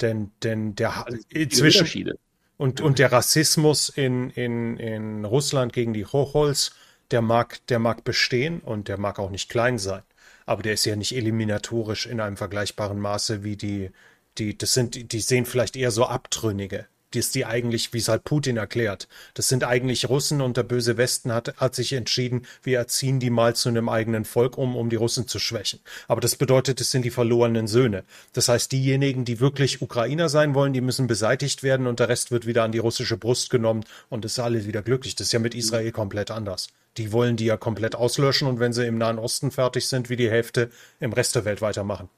Denn, denn der also zwischen und, und der Rassismus in, in, in Russland gegen die Hochholz, der mag, der mag bestehen und der mag auch nicht klein sein. Aber der ist ja nicht eliminatorisch in einem vergleichbaren Maße wie die, die, das sind, die sehen vielleicht eher so Abtrünnige dass die eigentlich, wie es halt Putin erklärt, das sind eigentlich Russen und der böse Westen hat, hat sich entschieden, wir erziehen die mal zu einem eigenen Volk um, um die Russen zu schwächen. Aber das bedeutet, es sind die verlorenen Söhne. Das heißt, diejenigen, die wirklich Ukrainer sein wollen, die müssen beseitigt werden und der Rest wird wieder an die russische Brust genommen und es ist alles wieder glücklich. Das ist ja mit Israel komplett anders. Die wollen die ja komplett auslöschen und wenn sie im Nahen Osten fertig sind, wie die Hälfte im Rest der Welt weitermachen.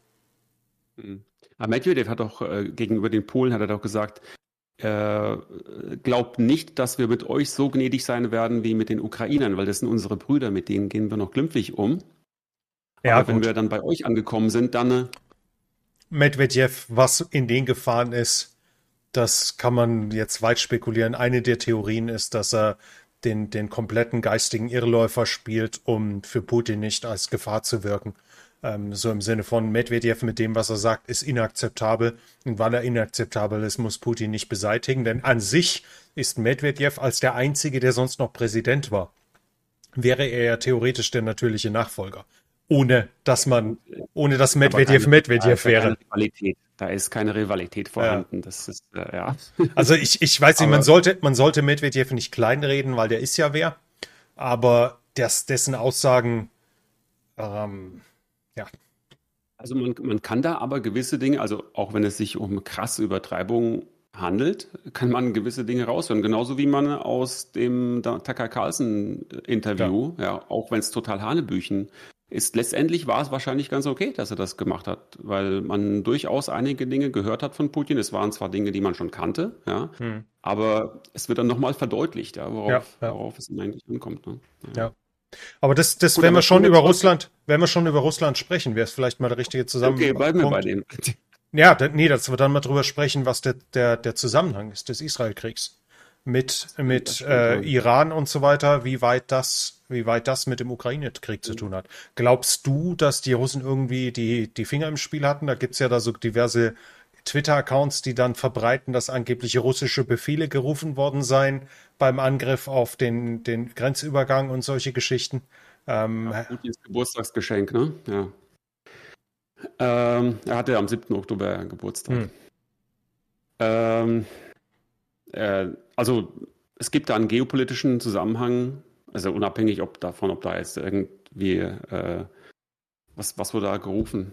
Mhm. Aber Medvedev hat auch äh, gegenüber den Polen hat er doch gesagt, äh, glaubt nicht, dass wir mit euch so gnädig sein werden wie mit den Ukrainern, weil das sind unsere Brüder, mit denen gehen wir noch glimpflich um. Ja, Aber wenn wir dann bei euch angekommen sind, dann. Äh, Medvedev, was in den Gefahren ist, das kann man jetzt weit spekulieren. Eine der Theorien ist, dass er den, den kompletten geistigen Irrläufer spielt, um für Putin nicht als Gefahr zu wirken. Ähm, so im Sinne von Medvedev mit dem, was er sagt, ist inakzeptabel. Und weil er inakzeptabel ist, muss Putin nicht beseitigen. Denn an sich ist Medvedev als der Einzige, der sonst noch Präsident war, wäre er ja theoretisch der natürliche Nachfolger. Ohne dass man, ohne dass Medvedev keine, Medvedev wäre. Rivalität. Da ist keine Rivalität vorhanden. Ja. Das ist, äh, ja. Also ich, ich weiß nicht, man sollte, man sollte Medvedev nicht kleinreden, weil der ist ja wer. Aber das, dessen Aussagen, ähm, ja. Also man, man kann da aber gewisse Dinge, also auch wenn es sich um krasse Übertreibungen handelt, kann man gewisse Dinge raushören. Genauso wie man aus dem Tucker Carlson-Interview, ja. ja. auch wenn es total Hanebüchen ist, letztendlich war es wahrscheinlich ganz okay, dass er das gemacht hat, weil man durchaus einige Dinge gehört hat von Putin. Es waren zwar Dinge, die man schon kannte, ja, hm. aber es wird dann nochmal verdeutlicht, ja, worauf, ja, worauf es eigentlich ankommt. Ne? ja. Aber das, das Gut, wenn wir schon über Russland, wenn wir schon über Russland sprechen, wäre es vielleicht mal der richtige Zusammenhang. Okay, bleiben wir bei dem. Ja, da, nee, dass wir dann mal drüber sprechen, was der, der, der Zusammenhang ist des Israelkriegs mit, mit äh, Iran und so weiter, wie weit das, wie weit das mit dem Ukraine-Krieg zu tun hat. Glaubst du, dass die Russen irgendwie die, die Finger im Spiel hatten? Da gibt's ja da so diverse Twitter-Accounts, die dann verbreiten, dass angebliche russische Befehle gerufen worden seien beim Angriff auf den, den Grenzübergang und solche Geschichten. Ähm, ja, Putins Geburtstagsgeschenk, ne? Ja. Ähm, er hatte am 7. Oktober Geburtstag. Hm. Ähm, äh, also es gibt da einen geopolitischen Zusammenhang, also unabhängig ob davon, ob da jetzt irgendwie äh, was, was wurde da gerufen?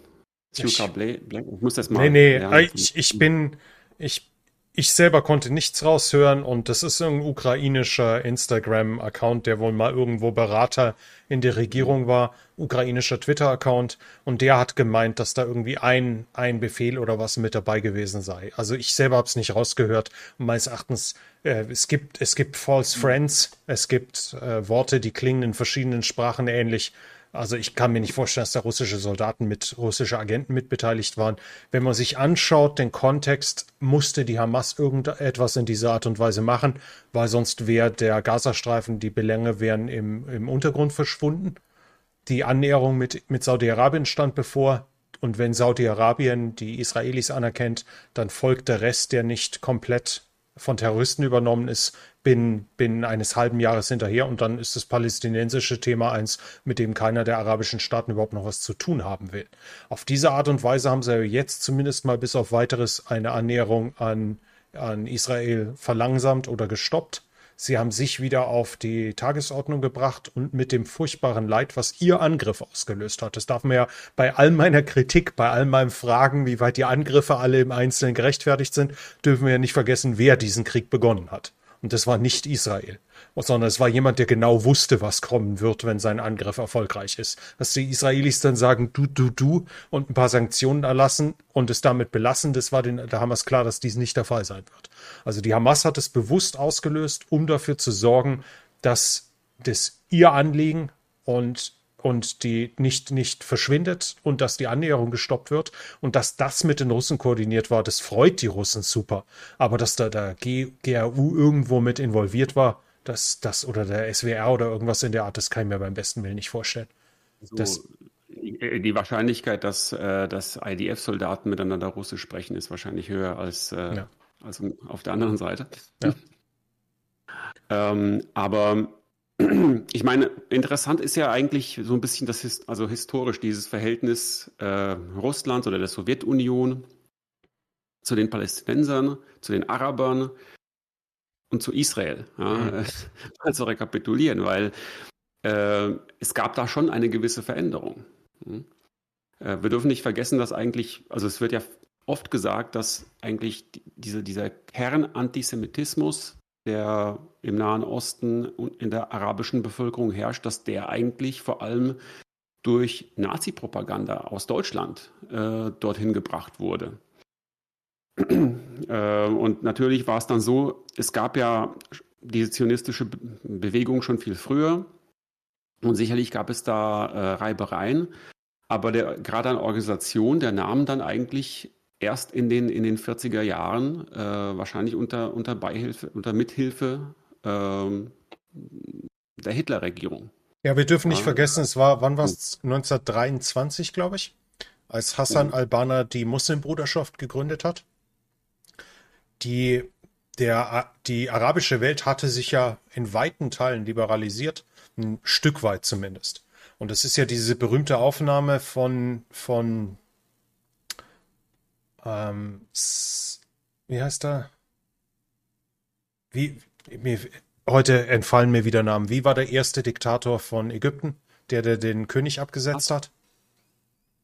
Ich, ich muss das mal. Nee, nee, ich, ich bin, ich, ich selber konnte nichts raushören und das ist ein ukrainischer Instagram-Account, der wohl mal irgendwo Berater in der Regierung war, ukrainischer Twitter-Account und der hat gemeint, dass da irgendwie ein, ein Befehl oder was mit dabei gewesen sei. Also ich selber habe es nicht rausgehört meines Erachtens, äh, es gibt, es gibt False Friends, es gibt äh, Worte, die klingen in verschiedenen Sprachen ähnlich also ich kann mir nicht vorstellen, dass da russische Soldaten mit russische Agenten mitbeteiligt waren. Wenn man sich anschaut, den Kontext, musste die Hamas irgendetwas in dieser Art und Weise machen, weil sonst wäre der Gazastreifen, die Belänge wären im, im Untergrund verschwunden. Die Annäherung mit, mit Saudi-Arabien stand bevor. Und wenn Saudi-Arabien die Israelis anerkennt, dann folgt der Rest, der nicht komplett von Terroristen übernommen ist, binnen, binnen eines halben Jahres hinterher und dann ist das palästinensische Thema eins, mit dem keiner der arabischen Staaten überhaupt noch was zu tun haben will. Auf diese Art und Weise haben sie jetzt zumindest mal bis auf weiteres eine Annäherung an, an Israel verlangsamt oder gestoppt. Sie haben sich wieder auf die Tagesordnung gebracht und mit dem furchtbaren Leid, was Ihr Angriff ausgelöst hat. Das darf man ja bei all meiner Kritik, bei all meinen Fragen, wie weit die Angriffe alle im Einzelnen gerechtfertigt sind, dürfen wir ja nicht vergessen, wer diesen Krieg begonnen hat. Und das war nicht Israel, sondern es war jemand, der genau wusste, was kommen wird, wenn sein Angriff erfolgreich ist. Dass die Israelis dann sagen, du, du, du und ein paar Sanktionen erlassen und es damit belassen, das war den, der Hamas klar, dass dies nicht der Fall sein wird. Also die Hamas hat es bewusst ausgelöst, um dafür zu sorgen, dass das ihr Anliegen und und die nicht, nicht verschwindet und dass die Annäherung gestoppt wird und dass das mit den Russen koordiniert war, das freut die Russen super. Aber dass da der GRU irgendwo mit involviert war, das, das oder der SWR oder irgendwas in der Art, das kann ich mir beim besten Willen nicht vorstellen. So, das, die Wahrscheinlichkeit, dass, äh, dass IDF-Soldaten miteinander Russisch sprechen, ist wahrscheinlich höher als, äh, ja. als auf der anderen Seite. Ja. ähm, aber ich meine, interessant ist ja eigentlich so ein bisschen das, also historisch dieses Verhältnis äh, Russlands oder der Sowjetunion zu den Palästinensern, zu den Arabern und zu Israel. Ja, mhm. Also rekapitulieren, weil äh, es gab da schon eine gewisse Veränderung. Mhm. Äh, wir dürfen nicht vergessen, dass eigentlich, also es wird ja oft gesagt, dass eigentlich diese, dieser Kernantisemitismus der im Nahen Osten und in der arabischen Bevölkerung herrscht, dass der eigentlich vor allem durch Nazi-Propaganda aus Deutschland äh, dorthin gebracht wurde. äh, und natürlich war es dann so, es gab ja diese zionistische Bewegung schon viel früher und sicherlich gab es da äh, Reibereien, aber der, gerade an Organisation, der nahm dann eigentlich erst in den, in den 40er Jahren, äh, wahrscheinlich unter, unter Beihilfe, unter Mithilfe ähm, der Hitlerregierung. Ja, wir dürfen nicht ja. vergessen, es war, wann war es? 1923, glaube ich, als Hassan ja. al-Banna die Muslimbruderschaft gegründet hat. Die, der, die arabische Welt hatte sich ja in weiten Teilen liberalisiert, ein Stück weit zumindest. Und es ist ja diese berühmte Aufnahme von, von ähm, wie heißt er? Wie, mir, heute entfallen mir wieder Namen. Wie war der erste Diktator von Ägypten, der, der den König abgesetzt hat?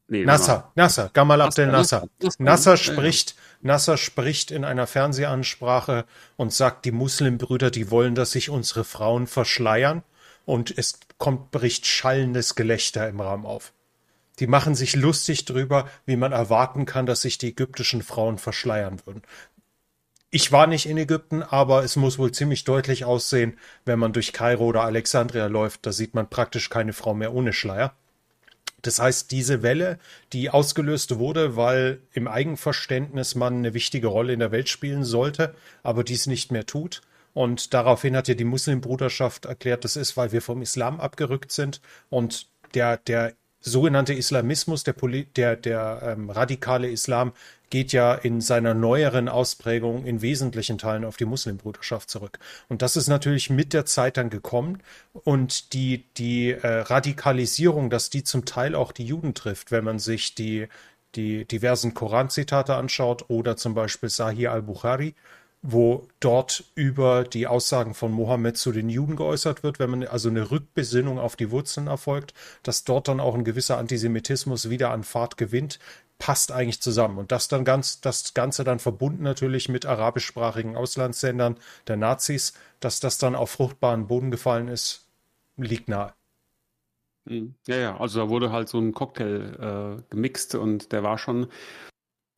Nee, Nasser, Nasser, Gamal Abdel Nasser. Nasser spricht, Nasser spricht in einer Fernsehansprache und sagt, die Muslimbrüder, die wollen, dass sich unsere Frauen verschleiern. Und es kommt, bricht schallendes Gelächter im Raum auf. Die machen sich lustig drüber, wie man erwarten kann, dass sich die ägyptischen Frauen verschleiern würden. Ich war nicht in Ägypten, aber es muss wohl ziemlich deutlich aussehen, wenn man durch Kairo oder Alexandria läuft, da sieht man praktisch keine Frau mehr ohne Schleier. Das heißt, diese Welle, die ausgelöst wurde, weil im Eigenverständnis man eine wichtige Rolle in der Welt spielen sollte, aber dies nicht mehr tut. Und daraufhin hat ja die Muslimbruderschaft erklärt, das ist, weil wir vom Islam abgerückt sind und der, der sogenannte Islamismus, der, der, der ähm, radikale Islam, geht ja in seiner neueren Ausprägung in wesentlichen Teilen auf die Muslimbruderschaft zurück. Und das ist natürlich mit der Zeit dann gekommen. Und die, die äh, Radikalisierung, dass die zum Teil auch die Juden trifft, wenn man sich die, die diversen Koranzitate anschaut oder zum Beispiel Sahih al-Bukhari, wo dort über die Aussagen von Mohammed zu den Juden geäußert wird, wenn man also eine Rückbesinnung auf die Wurzeln erfolgt, dass dort dann auch ein gewisser Antisemitismus wieder an Fahrt gewinnt, passt eigentlich zusammen. Und das dann ganz, das Ganze dann verbunden natürlich mit arabischsprachigen Auslandssendern der Nazis, dass das dann auf fruchtbaren Boden gefallen ist, liegt nahe. Hm. Ja, ja, also da wurde halt so ein Cocktail äh, gemixt und der war schon,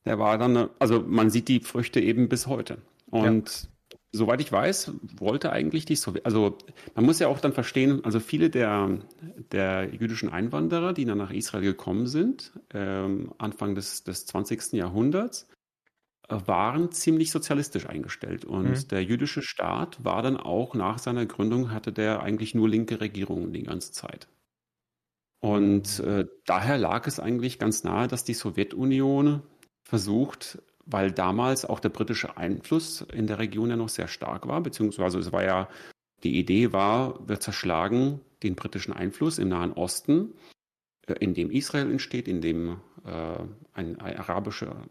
der war dann, also man sieht die Früchte eben bis heute. Und ja. soweit ich weiß, wollte eigentlich die Sowjet, also man muss ja auch dann verstehen, also viele der, der jüdischen Einwanderer, die dann nach Israel gekommen sind, ähm, Anfang des, des 20. Jahrhunderts, äh, waren ziemlich sozialistisch eingestellt. Und mhm. der jüdische Staat war dann auch nach seiner Gründung, hatte der eigentlich nur linke Regierungen die ganze Zeit. Und äh, daher lag es eigentlich ganz nahe, dass die Sowjetunion versucht, weil damals auch der britische Einfluss in der Region ja noch sehr stark war, beziehungsweise es war ja, die Idee war, wir zerschlagen den britischen Einfluss im Nahen Osten, äh, in dem Israel entsteht, in dem äh, ein, ein, arabischer,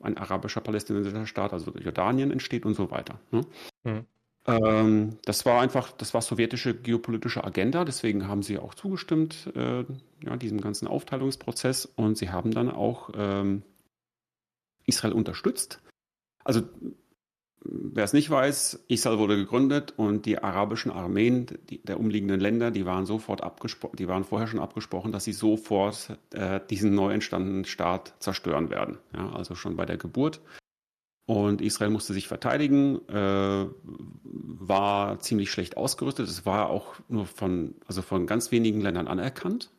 ein arabischer palästinensischer Staat, also Jordanien entsteht und so weiter. Ne? Mhm. Ähm, das war einfach, das war sowjetische geopolitische Agenda, deswegen haben sie auch zugestimmt, äh, ja, diesem ganzen Aufteilungsprozess und sie haben dann auch ähm, Israel unterstützt. Also wer es nicht weiß, Israel wurde gegründet und die arabischen Armeen die, der umliegenden Länder, die waren sofort abgesprochen, die waren vorher schon abgesprochen, dass sie sofort äh, diesen neu entstandenen Staat zerstören werden. Ja, also schon bei der Geburt. Und Israel musste sich verteidigen, äh, war ziemlich schlecht ausgerüstet. Es war auch nur von, also von ganz wenigen Ländern anerkannt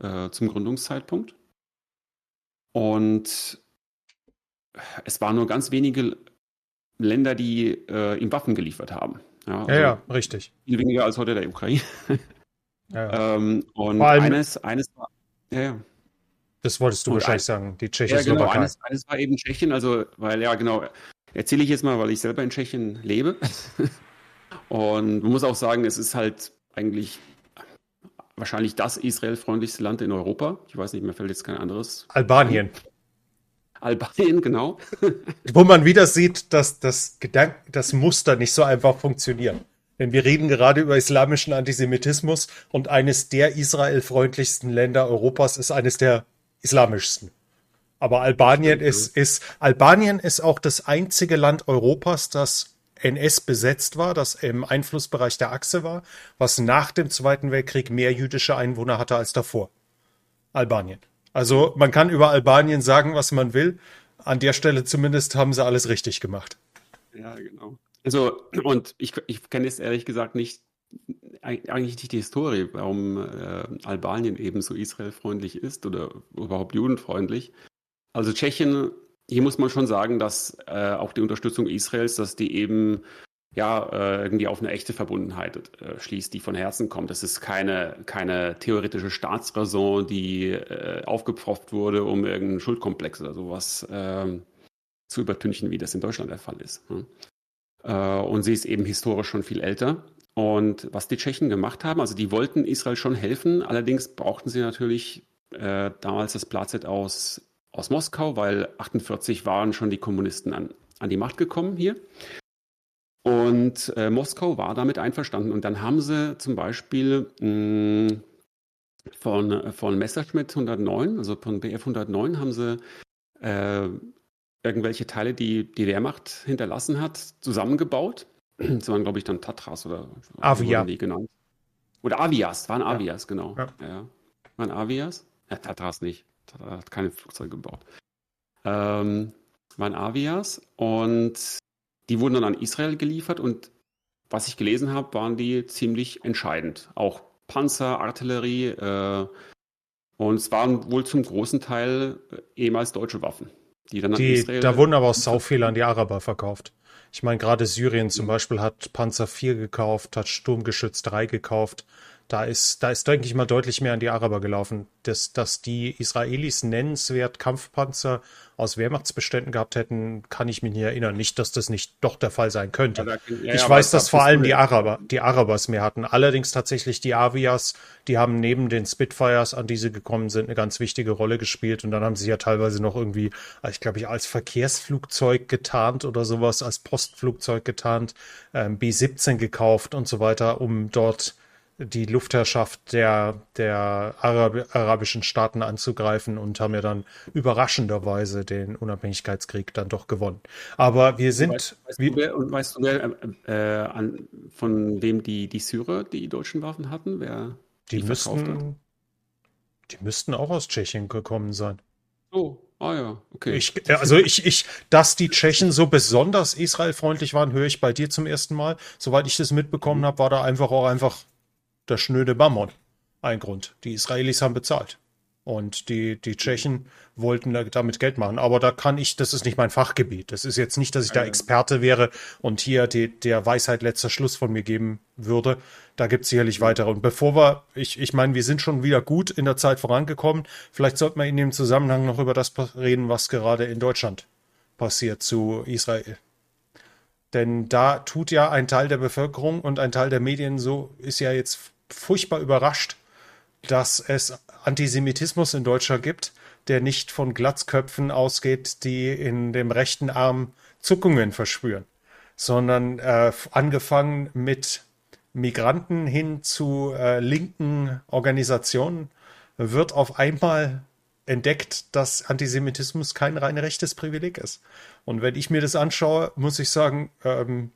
äh, zum Gründungszeitpunkt. Und es waren nur ganz wenige Länder, die äh, ihm Waffen geliefert haben. Ja, also ja, ja, richtig. Viel weniger als heute der Ukraine. Ja, ähm, und eines, eines war, ja, ja. Das wolltest du und wahrscheinlich ein, sagen, die Tschechoslowakei. Ja, genau, eines, eines war eben Tschechien, also, weil, ja, genau, erzähle ich jetzt mal, weil ich selber in Tschechien lebe. und man muss auch sagen, es ist halt eigentlich wahrscheinlich das israelfreundlichste Land in Europa. Ich weiß nicht, mir fällt jetzt kein anderes. Albanien. Albanien, genau. Wo man wieder sieht, dass das, Gedank das Muster nicht so einfach funktioniert. Denn wir reden gerade über islamischen Antisemitismus und eines der israelfreundlichsten Länder Europas ist eines der islamischsten. Aber Albanien ist, ist, Albanien ist auch das einzige Land Europas, das NS besetzt war, das im Einflussbereich der Achse war, was nach dem Zweiten Weltkrieg mehr jüdische Einwohner hatte als davor. Albanien. Also man kann über Albanien sagen, was man will. An der Stelle zumindest haben sie alles richtig gemacht. Ja, genau. Also, und ich, ich kenne jetzt ehrlich gesagt nicht, eigentlich nicht die Historie, warum äh, Albanien eben so israelfreundlich ist oder überhaupt judenfreundlich. Also Tschechien, hier muss man schon sagen, dass äh, auch die Unterstützung Israels, dass die eben ja, äh, irgendwie auf eine echte Verbundenheit äh, schließt, die von Herzen kommt. Das ist keine, keine theoretische Staatsräson, die äh, aufgepfropft wurde, um irgendeinen Schuldkomplex oder sowas ähm, zu übertünchen, wie das in Deutschland der Fall ist. Äh, und sie ist eben historisch schon viel älter. Und was die Tschechen gemacht haben, also die wollten Israel schon helfen, allerdings brauchten sie natürlich damals das Plazet aus, aus Moskau, weil 48 waren schon die Kommunisten an, an die Macht gekommen hier. Und äh, Moskau war damit einverstanden. Und dann haben sie zum Beispiel mh, hm, von, von Messerschmitt 109, also von BF 109, haben sie äh, irgendwelche Teile, die die Wehrmacht hinterlassen hat, zusammengebaut. Das waren, glaube ich, dann Tatras oder Avia. die genannt. Oder Avias, waren Avias, ja. genau. Ja. ja. Waren Avias? Ja, Tatras nicht. Tatras hat keine Flugzeuge gebaut. Ähm, waren Avias und die wurden dann an Israel geliefert und was ich gelesen habe, waren die ziemlich entscheidend. Auch Panzer, Artillerie äh, und es waren wohl zum großen Teil äh, ehemals deutsche Waffen. Die dann an die, Israel da wurden aber auch sau viele an die Araber verkauft. Ich meine, gerade Syrien zum Beispiel hat Panzer 4 gekauft, hat Sturmgeschütz 3 gekauft. Da ist, da ist, denke ich mal, deutlich mehr an die Araber gelaufen. Dass, dass die Israelis nennenswert Kampfpanzer aus Wehrmachtsbeständen gehabt hätten, kann ich mich nicht erinnern. Nicht, dass das nicht doch der Fall sein könnte. Ja, da, ja, ich weiß, dass vor allem die Araber, die Arabers mehr hatten. Allerdings tatsächlich die Avias, die haben neben den Spitfires, an die sie gekommen sind, eine ganz wichtige Rolle gespielt. Und dann haben sie ja teilweise noch irgendwie, ich glaube ich, als Verkehrsflugzeug getarnt oder sowas, als Postflugzeug getarnt, ähm, B-17 gekauft und so weiter, um dort die Luftherrschaft der, der Arab arabischen Staaten anzugreifen und haben ja dann überraschenderweise den Unabhängigkeitskrieg dann doch gewonnen. Aber wir sind. Weißt, weißt du, wer, und weißt du, wer, äh, äh, an, von wem die, die Syrer die deutschen Waffen hatten? Wer die, die müssten, die müssten auch aus Tschechien gekommen sein. Oh, Ah ja, okay. Ich, also ich, ich, dass die Tschechen so besonders israelfreundlich waren, höre ich bei dir zum ersten Mal. Soweit ich das mitbekommen habe, war da einfach auch einfach der schnöde Mammon ein Grund. Die Israelis haben bezahlt. Und die, die Tschechen wollten damit Geld machen. Aber da kann ich, das ist nicht mein Fachgebiet. Das ist jetzt nicht, dass ich da Experte wäre und hier die, der Weisheit letzter Schluss von mir geben würde. Da gibt es sicherlich weitere. Und bevor wir, ich, ich meine, wir sind schon wieder gut in der Zeit vorangekommen. Vielleicht sollten wir in dem Zusammenhang noch über das reden, was gerade in Deutschland passiert zu Israel. Denn da tut ja ein Teil der Bevölkerung und ein Teil der Medien so, ist ja jetzt furchtbar überrascht, dass es Antisemitismus in Deutschland gibt, der nicht von Glatzköpfen ausgeht, die in dem rechten Arm Zuckungen verspüren. sondern äh, angefangen mit Migranten hin zu äh, linken Organisationen, wird auf einmal entdeckt, dass Antisemitismus kein rein rechtes Privileg ist. Und wenn ich mir das anschaue, muss ich sagen, ähm,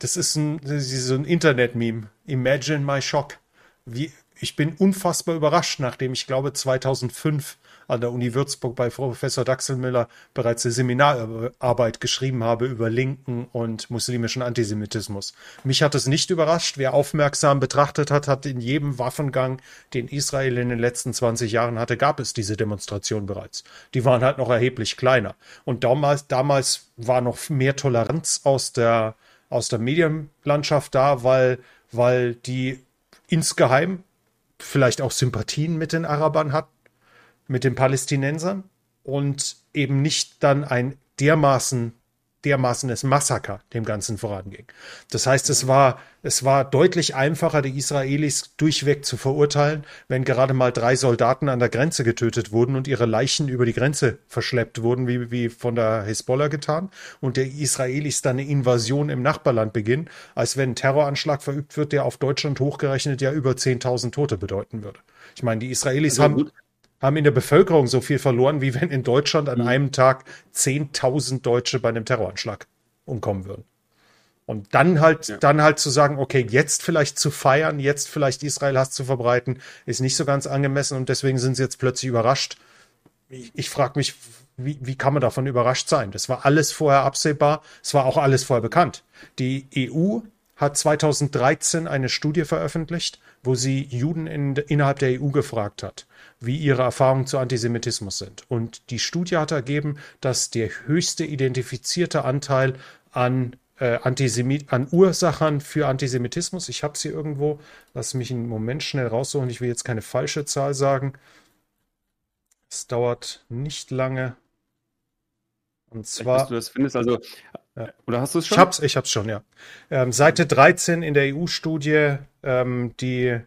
das ist ein, so ein Internet-Meme. Imagine my shock. Wie, ich bin unfassbar überrascht, nachdem ich glaube 2005 an der Uni Würzburg bei Professor Daxelmüller bereits eine Seminararbeit geschrieben habe über linken und muslimischen Antisemitismus. Mich hat es nicht überrascht. Wer aufmerksam betrachtet hat, hat in jedem Waffengang, den Israel in den letzten 20 Jahren hatte, gab es diese Demonstration bereits. Die waren halt noch erheblich kleiner. Und damals, damals war noch mehr Toleranz aus der, aus der Medienlandschaft da, weil, weil die insgeheim vielleicht auch Sympathien mit den Arabern hatten mit den Palästinensern und eben nicht dann ein dermaßen dermaßenes Massaker dem Ganzen voranging. Das heißt, es war, es war deutlich einfacher, die Israelis durchweg zu verurteilen, wenn gerade mal drei Soldaten an der Grenze getötet wurden und ihre Leichen über die Grenze verschleppt wurden, wie, wie von der Hisbollah getan, und der Israelis dann eine Invasion im Nachbarland beginnen, als wenn ein Terroranschlag verübt wird, der auf Deutschland hochgerechnet ja über 10.000 Tote bedeuten würde. Ich meine, die Israelis also, haben, haben in der Bevölkerung so viel verloren, wie wenn in Deutschland an mhm. einem Tag 10.000 Deutsche bei einem Terroranschlag umkommen würden. Und dann halt, ja. dann halt zu sagen, okay, jetzt vielleicht zu feiern, jetzt vielleicht Israel Hass zu verbreiten, ist nicht so ganz angemessen und deswegen sind sie jetzt plötzlich überrascht. Ich, ich frage mich, wie, wie kann man davon überrascht sein? Das war alles vorher absehbar, es war auch alles vorher bekannt. Die EU hat 2013 eine Studie veröffentlicht, wo sie Juden in, innerhalb der EU gefragt hat wie ihre Erfahrungen zu Antisemitismus sind. Und die Studie hat ergeben, dass der höchste identifizierte Anteil an äh, Antisemit an Ursachern für Antisemitismus. Ich habe sie irgendwo. Lass mich einen Moment schnell raussuchen. Ich will jetzt keine falsche Zahl sagen. Es dauert nicht lange. Und zwar. du das findest, also. Ja. Oder hast du es schon? Ich hab's, ich hab's schon, ja. Ähm, Seite 13 in der EU-Studie, ähm, die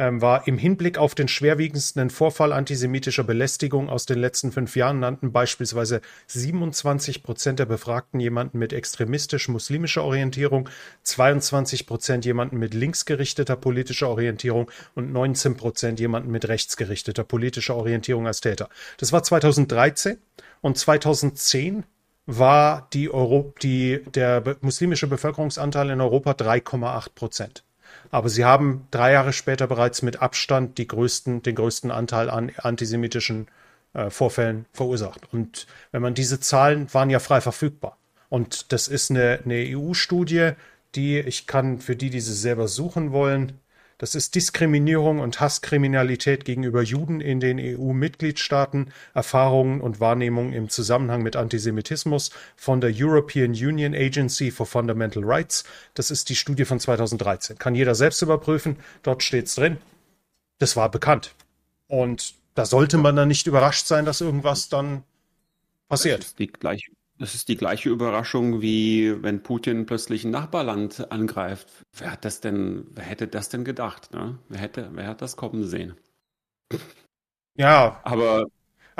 war im Hinblick auf den schwerwiegendsten Vorfall antisemitischer Belästigung aus den letzten fünf Jahren nannten beispielsweise 27 Prozent der Befragten jemanden mit extremistisch-muslimischer Orientierung, 22 Prozent jemanden mit linksgerichteter politischer Orientierung und 19 Prozent jemanden mit rechtsgerichteter politischer Orientierung als Täter. Das war 2013 und 2010 war die Euro die, der muslimische Bevölkerungsanteil in Europa 3,8 Prozent. Aber sie haben drei Jahre später bereits mit Abstand die größten, den größten Anteil an antisemitischen äh, Vorfällen verursacht. Und wenn man diese Zahlen waren ja frei verfügbar. Und das ist eine, eine EU-Studie, die ich kann für die, die sie selber suchen wollen, das ist Diskriminierung und Hasskriminalität gegenüber Juden in den EU-Mitgliedstaaten, Erfahrungen und Wahrnehmungen im Zusammenhang mit Antisemitismus von der European Union Agency for Fundamental Rights. Das ist die Studie von 2013. Kann jeder selbst überprüfen. Dort steht es drin. Das war bekannt. Und da sollte man dann nicht überrascht sein, dass irgendwas dann passiert. Die gleiche das ist die gleiche Überraschung, wie wenn Putin plötzlich ein Nachbarland angreift. Wer hat das denn, wer hätte das denn gedacht? Ne? Wer hätte, wer hat das kommen sehen? Ja. Aber.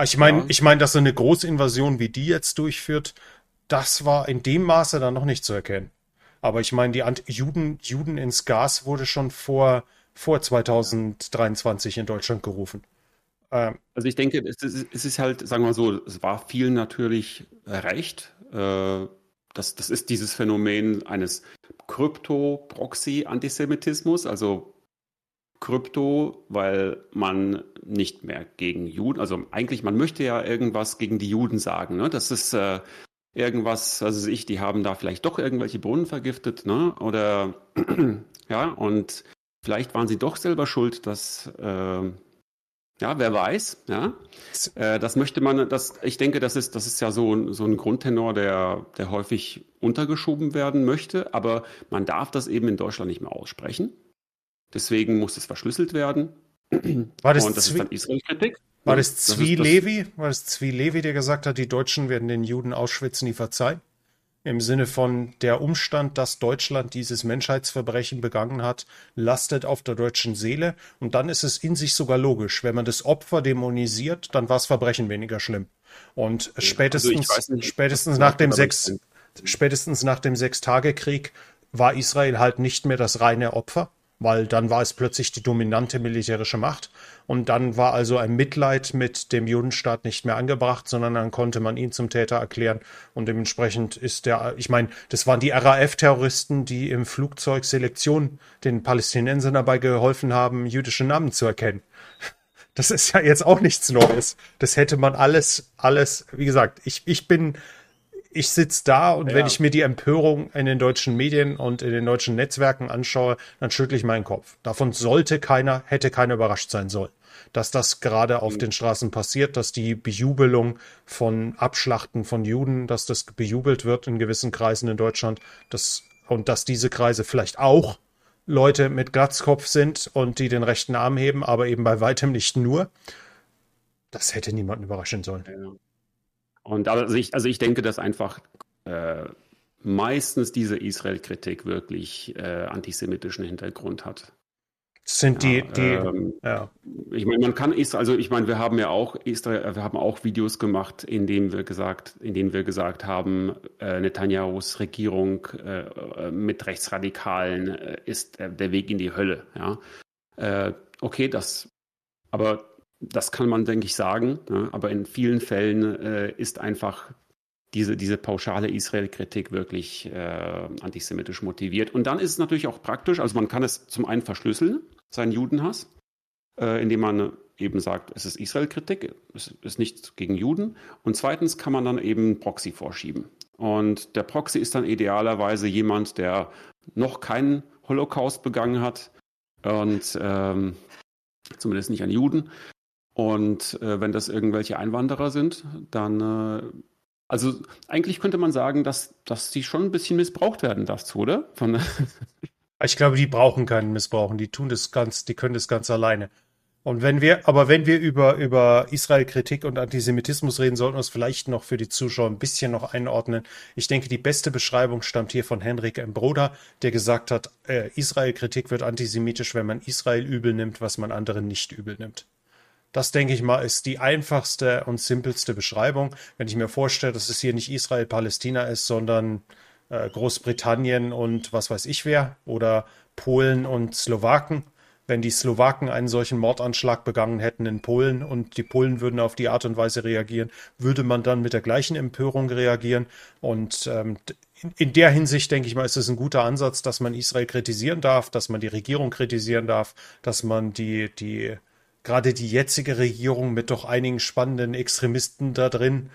Ich meine, ja. ich meine, dass so eine Großinvasion wie die jetzt durchführt, das war in dem Maße dann noch nicht zu erkennen. Aber ich meine, die Ant Juden, Juden ins Gas wurde schon vor, vor 2023 in Deutschland gerufen. Ähm, also ich denke, es ist, es ist, halt, sagen wir so, es war viel natürlich recht. Äh, das, das ist dieses Phänomen eines Krypto-Proxy-Antisemitismus, also Krypto, weil man nicht mehr gegen Juden, also eigentlich, man möchte ja irgendwas gegen die Juden sagen. Ne? Das ist äh, irgendwas, also ich, die haben da vielleicht doch irgendwelche Brunnen vergiftet, ne? Oder ja, und vielleicht waren sie doch selber schuld, dass äh, ja, wer weiß, ja. Äh, das möchte man, das, ich denke, das ist, das ist ja so, so ein Grundtenor, der, der häufig untergeschoben werden möchte, aber man darf das eben in Deutschland nicht mehr aussprechen. Deswegen muss es verschlüsselt werden. War das, Und das ist dann Israel-Kritik. War das Zwie Levi? War das Zwie Levi, der gesagt hat, die Deutschen werden den Juden Auschwitz nie verzeihen? Im Sinne von der Umstand, dass Deutschland dieses Menschheitsverbrechen begangen hat, lastet auf der deutschen Seele. Und dann ist es in sich sogar logisch. Wenn man das Opfer dämonisiert, dann war das Verbrechen weniger schlimm. Und also spätestens, also nicht, spätestens nach dem 6, spätestens nach dem Sechstagekrieg war Israel halt nicht mehr das reine Opfer, weil dann war es plötzlich die dominante militärische Macht. Und dann war also ein Mitleid mit dem Judenstaat nicht mehr angebracht, sondern dann konnte man ihn zum Täter erklären. Und dementsprechend ist der, ich meine, das waren die RAF-Terroristen, die im Flugzeug Selektion den Palästinensern dabei geholfen haben, jüdische Namen zu erkennen. Das ist ja jetzt auch nichts Neues. Das hätte man alles, alles, wie gesagt, ich, ich bin, ich sitze da und ja. wenn ich mir die Empörung in den deutschen Medien und in den deutschen Netzwerken anschaue, dann schüttle ich meinen Kopf. Davon sollte keiner, hätte keiner überrascht sein sollen. Dass das gerade auf mhm. den Straßen passiert, dass die Bejubelung von Abschlachten von Juden, dass das bejubelt wird in gewissen Kreisen in Deutschland, dass, und dass diese Kreise vielleicht auch Leute mit Glatzkopf sind und die den rechten Arm heben, aber eben bei weitem nicht nur. Das hätte niemanden überraschen sollen. Ja. Und also ich, also ich denke, dass einfach äh, meistens diese Israel-Kritik wirklich äh, antisemitischen Hintergrund hat. Sind die, ja, die, ähm, ja. Ich meine, man kann Israel, also ich meine, wir haben ja auch Israel, wir haben auch Videos gemacht, in denen wir gesagt, in denen wir gesagt haben, äh, Netanyahus Regierung äh, äh mit Rechtsradikalen äh, ist der Weg in die Hölle. Ja, äh, okay, das, aber das kann man, denke ich, sagen. Ja, aber in vielen Fällen äh, ist einfach diese, diese pauschale Israel-Kritik wirklich antisemitisch motiviert. Und dann ist es natürlich auch praktisch, also man kann es zum einen verschlüsseln, seinen Judenhass, äh, indem man eben sagt, es ist Israel-Kritik, es ist nichts gegen Juden. Und zweitens kann man dann eben Proxy vorschieben. Und der Proxy ist dann idealerweise jemand, der noch keinen Holocaust begangen hat und ähm, zumindest nicht an Juden. Und äh, wenn das irgendwelche Einwanderer sind, dann, äh, also eigentlich könnte man sagen, dass, dass die schon ein bisschen missbraucht werden dazu, oder? Von, Ich glaube, die brauchen keinen Missbrauchen. Die tun das ganz, die können das ganz alleine. Und wenn wir, aber wenn wir über, über Israel-Kritik und Antisemitismus reden, sollten wir es vielleicht noch für die Zuschauer ein bisschen noch einordnen. Ich denke, die beste Beschreibung stammt hier von Henrik M. Broder, der gesagt hat, äh, Israel-Kritik wird antisemitisch, wenn man Israel übel nimmt, was man anderen nicht übel nimmt. Das, denke ich mal, ist die einfachste und simpelste Beschreibung. Wenn ich mir vorstelle, dass es hier nicht Israel-Palästina ist, sondern äh, Großbritannien und was weiß ich wer oder Polen und Slowaken. Wenn die Slowaken einen solchen Mordanschlag begangen hätten in Polen und die Polen würden auf die Art und Weise reagieren, würde man dann mit der gleichen Empörung reagieren. Und ähm, in, in der Hinsicht, denke ich mal, ist es ein guter Ansatz, dass man Israel kritisieren darf, dass man die Regierung kritisieren darf, dass man die, die gerade die jetzige Regierung mit doch einigen spannenden Extremisten da drin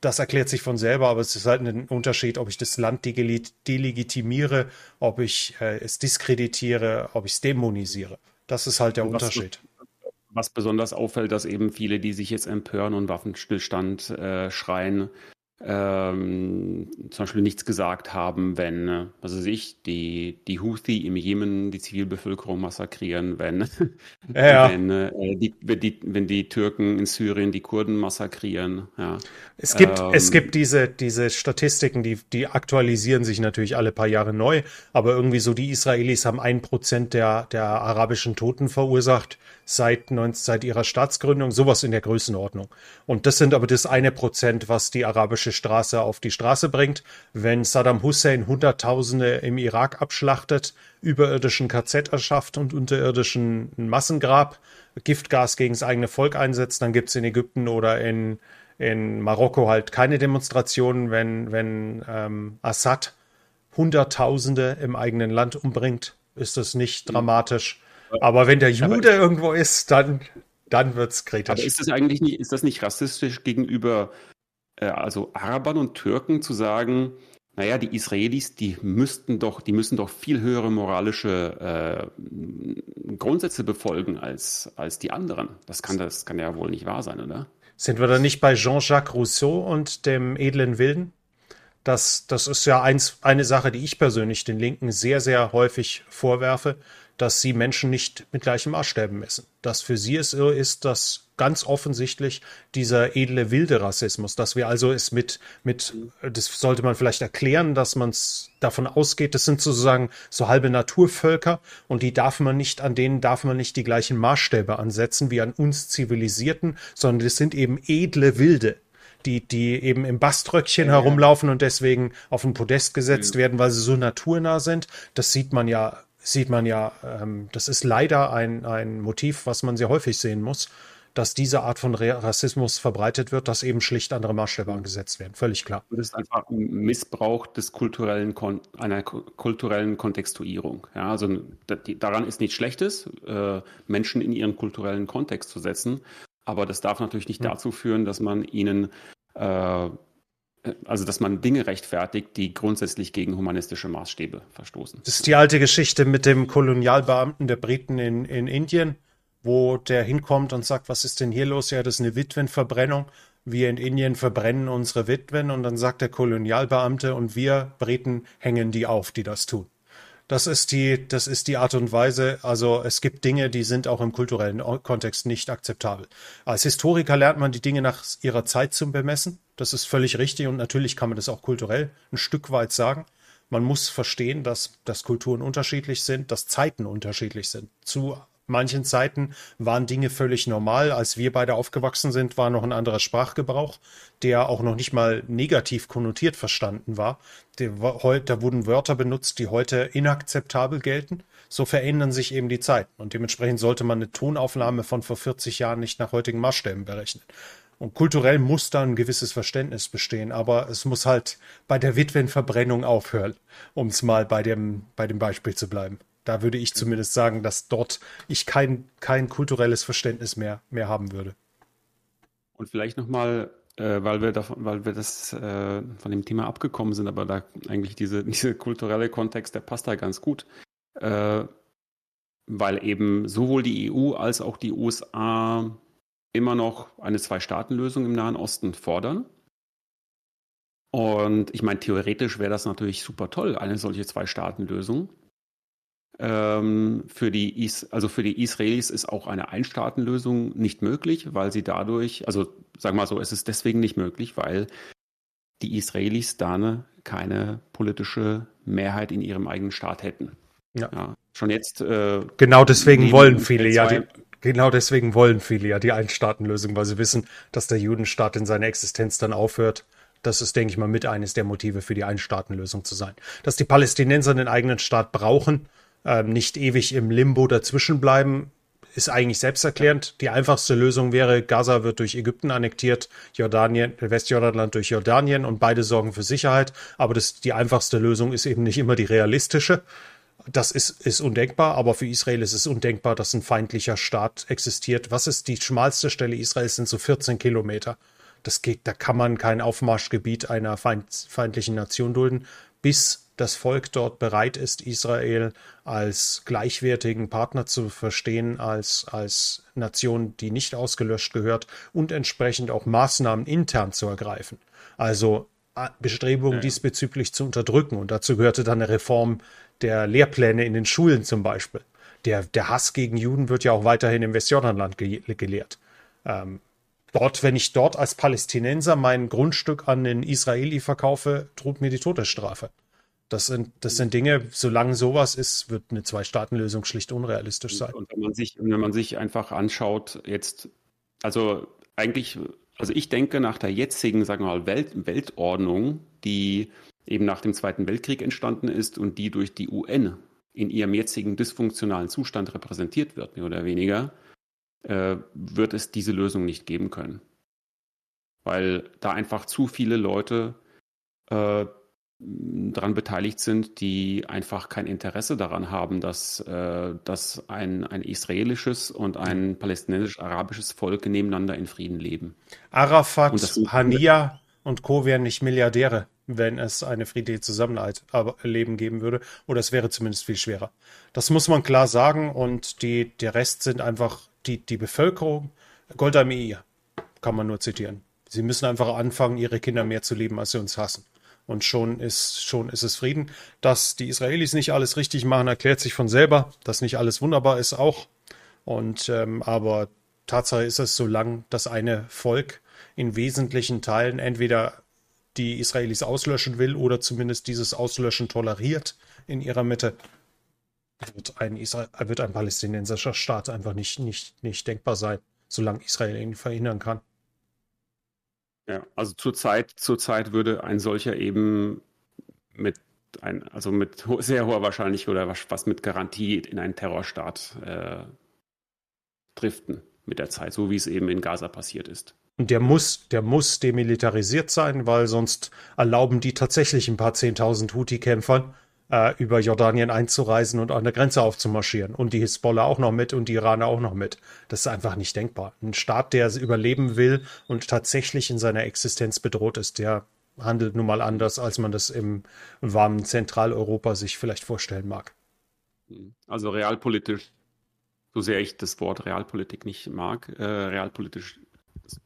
das erklärt sich von selber, aber es ist halt ein Unterschied, ob ich das Land delegitimiere, ob ich äh, es diskreditiere, ob ich es dämonisiere. Das ist halt der was, Unterschied. Was besonders auffällt, dass eben viele, die sich jetzt empören und Waffenstillstand äh, schreien, ähm, zum Beispiel nichts gesagt haben, wenn, äh, was weiß ich, die, die Houthi im Jemen die Zivilbevölkerung massakrieren, wenn, ja. wenn, äh, die, wenn, die, wenn die Türken in Syrien die Kurden massakrieren. Ja. Es gibt, ähm, es gibt diese, diese Statistiken, die, die aktualisieren sich natürlich alle paar Jahre neu, aber irgendwie so die Israelis haben ein Prozent der, der arabischen Toten verursacht seit, seit ihrer Staatsgründung, sowas in der Größenordnung. Und das sind aber das eine Prozent, was die arabische Straße auf die Straße bringt. Wenn Saddam Hussein Hunderttausende im Irak abschlachtet, überirdischen KZ erschafft und unterirdischen Massengrab, Giftgas gegen das eigene Volk einsetzt, dann gibt es in Ägypten oder in, in Marokko halt keine Demonstrationen, wenn, wenn ähm, Assad Hunderttausende im eigenen Land umbringt, ist das nicht dramatisch. Aber wenn der Jude aber, irgendwo ist, dann, dann wird es kritisch. Aber ist das eigentlich nicht, ist das nicht rassistisch gegenüber äh, also Arabern und Türken zu sagen, naja, die Israelis, die müssten doch, die müssen doch viel höhere moralische äh, Grundsätze befolgen als, als die anderen. Das kann, das kann ja wohl nicht wahr sein, oder? Sind wir da nicht bei Jean-Jacques Rousseau und dem edlen Wilden? Das, das ist ja eins, eine Sache, die ich persönlich den Linken sehr, sehr häufig vorwerfe, dass sie Menschen nicht mit gleichen Maßstäben messen. Dass für sie es ist, dass ganz offensichtlich dieser edle wilde Rassismus, dass wir also es mit, mit, das sollte man vielleicht erklären, dass man es davon ausgeht, das sind sozusagen so halbe Naturvölker und die darf man nicht, an denen darf man nicht die gleichen Maßstäbe ansetzen wie an uns Zivilisierten, sondern das sind eben edle Wilde die, die eben im Baströckchen ja, herumlaufen und deswegen auf ein Podest gesetzt ja. werden, weil sie so naturnah sind. Das sieht man ja, sieht man ja, ähm, das ist leider ein, ein Motiv, was man sehr häufig sehen muss dass diese Art von Rassismus verbreitet wird, dass eben schlicht andere Maßstäbe angesetzt werden. Völlig klar. Das ist einfach ein Missbrauch des kulturellen Kon einer kulturellen Kontextuierung. Ja, also daran ist nichts Schlechtes, äh, Menschen in ihren kulturellen Kontext zu setzen, aber das darf natürlich nicht hm. dazu führen, dass man ihnen äh, also dass man Dinge rechtfertigt, die grundsätzlich gegen humanistische Maßstäbe verstoßen. Das ist die alte Geschichte mit dem Kolonialbeamten der Briten in, in Indien, wo der hinkommt und sagt, was ist denn hier los? Ja, das ist eine Witwenverbrennung. Wir in Indien verbrennen unsere Witwen und dann sagt der Kolonialbeamte und wir Briten hängen die auf, die das tun. Das ist die, das ist die Art und Weise. Also es gibt Dinge, die sind auch im kulturellen Kontext nicht akzeptabel. Als Historiker lernt man die Dinge nach ihrer Zeit zu bemessen. Das ist völlig richtig und natürlich kann man das auch kulturell ein Stück weit sagen. Man muss verstehen, dass, dass Kulturen unterschiedlich sind, dass Zeiten unterschiedlich sind. Zu manchen Zeiten waren Dinge völlig normal. Als wir beide aufgewachsen sind, war noch ein anderer Sprachgebrauch, der auch noch nicht mal negativ konnotiert verstanden war. da wurden Wörter benutzt, die heute inakzeptabel gelten. So verändern sich eben die Zeiten. Und dementsprechend sollte man eine Tonaufnahme von vor 40 Jahren nicht nach heutigen Maßstäben berechnen. Und kulturell muss da ein gewisses Verständnis bestehen, aber es muss halt bei der Witwenverbrennung aufhören, um es mal bei dem, bei dem Beispiel zu bleiben. Da würde ich zumindest sagen, dass dort ich kein, kein kulturelles Verständnis mehr, mehr haben würde. Und vielleicht nochmal, äh, weil wir davon, weil wir das äh, von dem Thema abgekommen sind, aber da eigentlich diese, diese kulturelle Kontext, der passt da ganz gut. Äh, weil eben sowohl die EU als auch die USA immer noch eine Zwei-Staaten-Lösung im Nahen Osten fordern. Und ich meine, theoretisch wäre das natürlich super toll, eine solche Zwei-Staaten-Lösung. Ähm, für, die Is also für die Israelis ist auch eine Einstaatenlösung nicht möglich, weil sie dadurch, also sagen wir mal so, es ist deswegen nicht möglich, weil die Israelis da keine politische Mehrheit in ihrem eigenen Staat hätten. Ja. ja schon jetzt. Äh, genau deswegen wollen viele ja die, Genau deswegen wollen viele ja die Einstaatenlösung, weil sie wissen, dass der Judenstaat in seiner Existenz dann aufhört. Das ist, denke ich mal, mit eines der Motive für die Einstaatenlösung zu sein. Dass die Palästinenser einen eigenen Staat brauchen, ähm, nicht ewig im Limbo dazwischen bleiben, ist eigentlich selbsterklärend. Die einfachste Lösung wäre, Gaza wird durch Ägypten annektiert, Jordanien, Westjordanland durch Jordanien und beide sorgen für Sicherheit. Aber das, die einfachste Lösung ist eben nicht immer die realistische. Das ist, ist undenkbar, aber für Israel ist es undenkbar, dass ein feindlicher Staat existiert. Was ist die schmalste Stelle Israels? Sind so 14 Kilometer. Das geht, da kann man kein Aufmarschgebiet einer feind, feindlichen Nation dulden, bis das Volk dort bereit ist, Israel als gleichwertigen Partner zu verstehen, als, als Nation, die nicht ausgelöscht gehört und entsprechend auch Maßnahmen intern zu ergreifen. Also äh, Bestrebungen ja. diesbezüglich zu unterdrücken. Und dazu gehörte dann eine Reform der Lehrpläne in den Schulen zum Beispiel. Der, der Hass gegen Juden wird ja auch weiterhin im Westjordanland ge gelehrt. Ähm, dort, wenn ich dort als Palästinenser mein Grundstück an den Israeli verkaufe, droht mir die Todesstrafe. Das sind, das sind Dinge, solange sowas ist, wird eine Zwei-Staaten-Lösung schlicht unrealistisch sein. Und wenn man sich, wenn man sich einfach anschaut, jetzt, also eigentlich, also ich denke, nach der jetzigen, sagen wir mal, Welt, Weltordnung, die eben nach dem Zweiten Weltkrieg entstanden ist und die durch die UN in ihrem jetzigen dysfunktionalen Zustand repräsentiert wird, mehr oder weniger, äh, wird es diese Lösung nicht geben können. Weil da einfach zu viele Leute äh, daran beteiligt sind, die einfach kein Interesse daran haben, dass, äh, dass ein, ein israelisches und ein palästinensisch-arabisches Volk nebeneinander in Frieden leben. Arafat, und Hania und Co. wären nicht Milliardäre, wenn es eine friedliche Zusammenleben geben würde. Oder es wäre zumindest viel schwerer. Das muss man klar sagen. Und die, der Rest sind einfach die, die Bevölkerung. Golda Meir kann man nur zitieren. Sie müssen einfach anfangen, ihre Kinder mehr zu lieben, als sie uns hassen und schon ist, schon ist es Frieden. Dass die Israelis nicht alles richtig machen, erklärt sich von selber. Dass nicht alles wunderbar ist auch. Und ähm, aber Tatsache ist es, solange das eine Volk in wesentlichen Teilen entweder die Israelis auslöschen will oder zumindest dieses Auslöschen toleriert in ihrer Mitte, wird ein, Israel, wird ein palästinensischer Staat einfach nicht, nicht, nicht denkbar sein, solange Israel ihn verhindern kann. Ja, also zurzeit, zurzeit würde ein solcher eben mit ein, also mit sehr hoher Wahrscheinlichkeit oder was, was mit Garantie in einen Terrorstaat äh, driften mit der Zeit, so wie es eben in Gaza passiert ist. Und der muss, der muss demilitarisiert sein, weil sonst erlauben die tatsächlich ein paar zehntausend Houthi-Kämpfern äh, über Jordanien einzureisen und an der Grenze aufzumarschieren. Und die Hisbollah auch noch mit und die Iraner auch noch mit. Das ist einfach nicht denkbar. Ein Staat, der überleben will und tatsächlich in seiner Existenz bedroht ist, der handelt nun mal anders, als man das im warmen Zentraleuropa sich vielleicht vorstellen mag. Also realpolitisch, so sehr ich das Wort Realpolitik nicht mag, äh, realpolitisch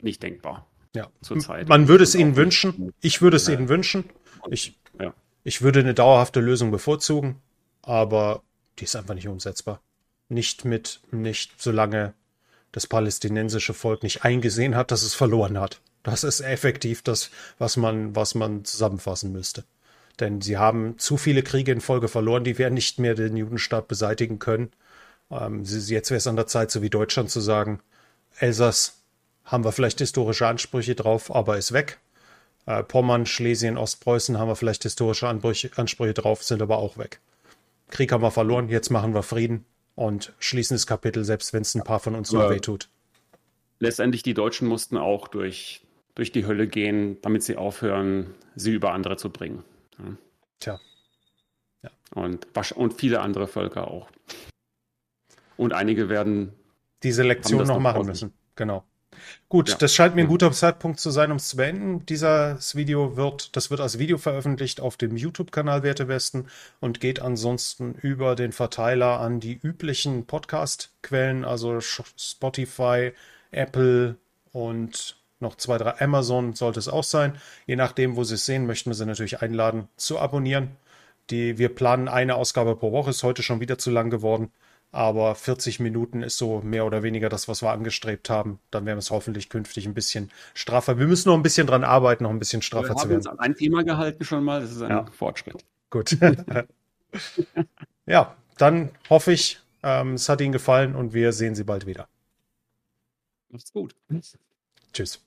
nicht denkbar. Ja, zurzeit. Man würde es ihnen wünschen. Ich würde es ihnen wünschen. Ich, ja. Ich würde eine dauerhafte Lösung bevorzugen, aber die ist einfach nicht umsetzbar. Nicht mit, nicht solange das palästinensische Volk nicht eingesehen hat, dass es verloren hat. Das ist effektiv das, was man, was man zusammenfassen müsste. Denn sie haben zu viele Kriege in Folge verloren, die werden nicht mehr den Judenstaat beseitigen können. Ähm, jetzt wäre es an der Zeit, so wie Deutschland zu sagen, Elsass haben wir vielleicht historische Ansprüche drauf, aber ist weg. Äh, Pommern, Schlesien, Ostpreußen haben wir vielleicht historische Ansprüche, Ansprüche drauf, sind aber auch weg. Krieg haben wir verloren, jetzt machen wir Frieden und schließen das Kapitel, selbst wenn es ein paar von uns noch wehtut. Letztendlich, die Deutschen mussten auch durch durch die Hölle gehen, damit sie aufhören, sie über andere zu bringen. Ja. Tja. Ja. Und, und viele andere Völker auch. Und einige werden diese Lektion noch machen müssen. Genau. Gut, ja. das scheint mir ein guter Zeitpunkt zu sein, um es zu beenden. Dieses Video wird, das wird als Video veröffentlicht auf dem YouTube-Kanal Werte Westen und geht ansonsten über den Verteiler an die üblichen Podcast-Quellen, also Spotify, Apple und noch zwei, drei Amazon sollte es auch sein. Je nachdem, wo Sie es sehen, möchten wir Sie natürlich einladen zu abonnieren. Die, wir planen eine Ausgabe pro Woche, ist heute schon wieder zu lang geworden. Aber 40 Minuten ist so mehr oder weniger das, was wir angestrebt haben. Dann werden wir es hoffentlich künftig ein bisschen straffer. Wir müssen noch ein bisschen dran arbeiten, noch ein bisschen straffer wir zu werden. Wir haben uns ein Thema gehalten schon mal. Das ist ein ja. Fortschritt. Gut. ja, dann hoffe ich, ähm, es hat Ihnen gefallen und wir sehen Sie bald wieder. Macht's gut. Tschüss.